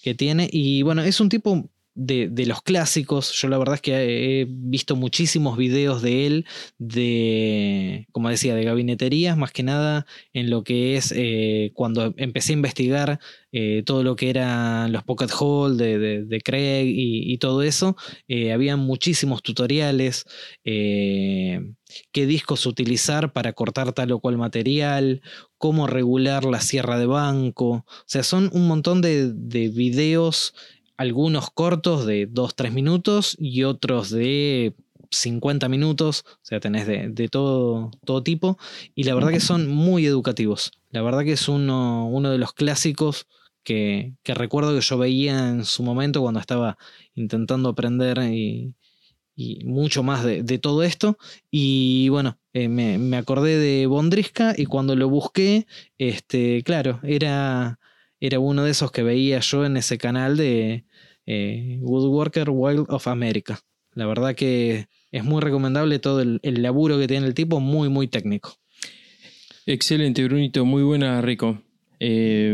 que tiene. Y bueno, es un tipo de, los clásicos. Yo la verdad es que he visto muchísimos videos de él, de, como decía, de gabineterías, más que nada en lo que es eh, cuando empecé a investigar eh, todo lo que eran los pocket hole de, de, Craig y, todo eso. Eh, había muchísimos tutoriales, qué discos utilizar para cortar tal o cual material, cómo regular la sierra de banco. O sea, son un montón de, de videos algunos cortos de 2-3 minutos y otros de 50 minutos, o sea, tenés de, de todo, todo tipo, y la verdad que son muy educativos. La verdad que es uno, uno de los clásicos que, que recuerdo que yo veía en su momento cuando estaba intentando aprender y, y mucho más de, de todo esto. Y bueno, eh, me, me acordé de Bondriska y cuando lo busqué, este, claro, era, era uno de esos que veía yo en ese canal de eh, Woodworker Wild of America. La verdad que es muy recomendable todo el, el laburo que tiene el tipo, muy, muy técnico. Excelente, Brunito. Muy buena, Rico. Eh,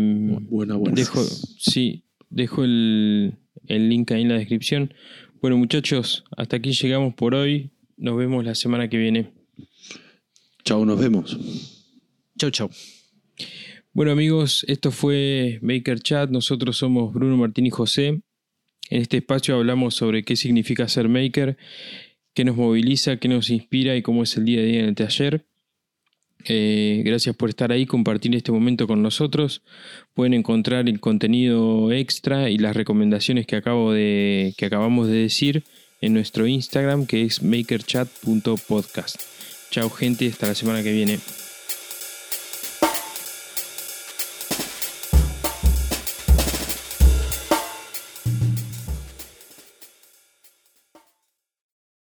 Buena, buena. dejo, sí, dejo el, el link ahí en la descripción. Bueno, muchachos, hasta aquí llegamos por hoy. Nos vemos la semana que viene. Chao, nos vemos. Chau, chau. Bueno, amigos, esto fue Maker Chat. Nosotros somos Bruno Martín y José. En este espacio hablamos sobre qué significa ser maker, qué nos moviliza, qué nos inspira y cómo es el día a día en el taller. Eh, gracias por estar ahí, compartir este momento con nosotros. Pueden encontrar el contenido extra y las recomendaciones que, acabo de, que acabamos de decir en nuestro Instagram que es makerchat.podcast. Chao gente, hasta la semana que viene.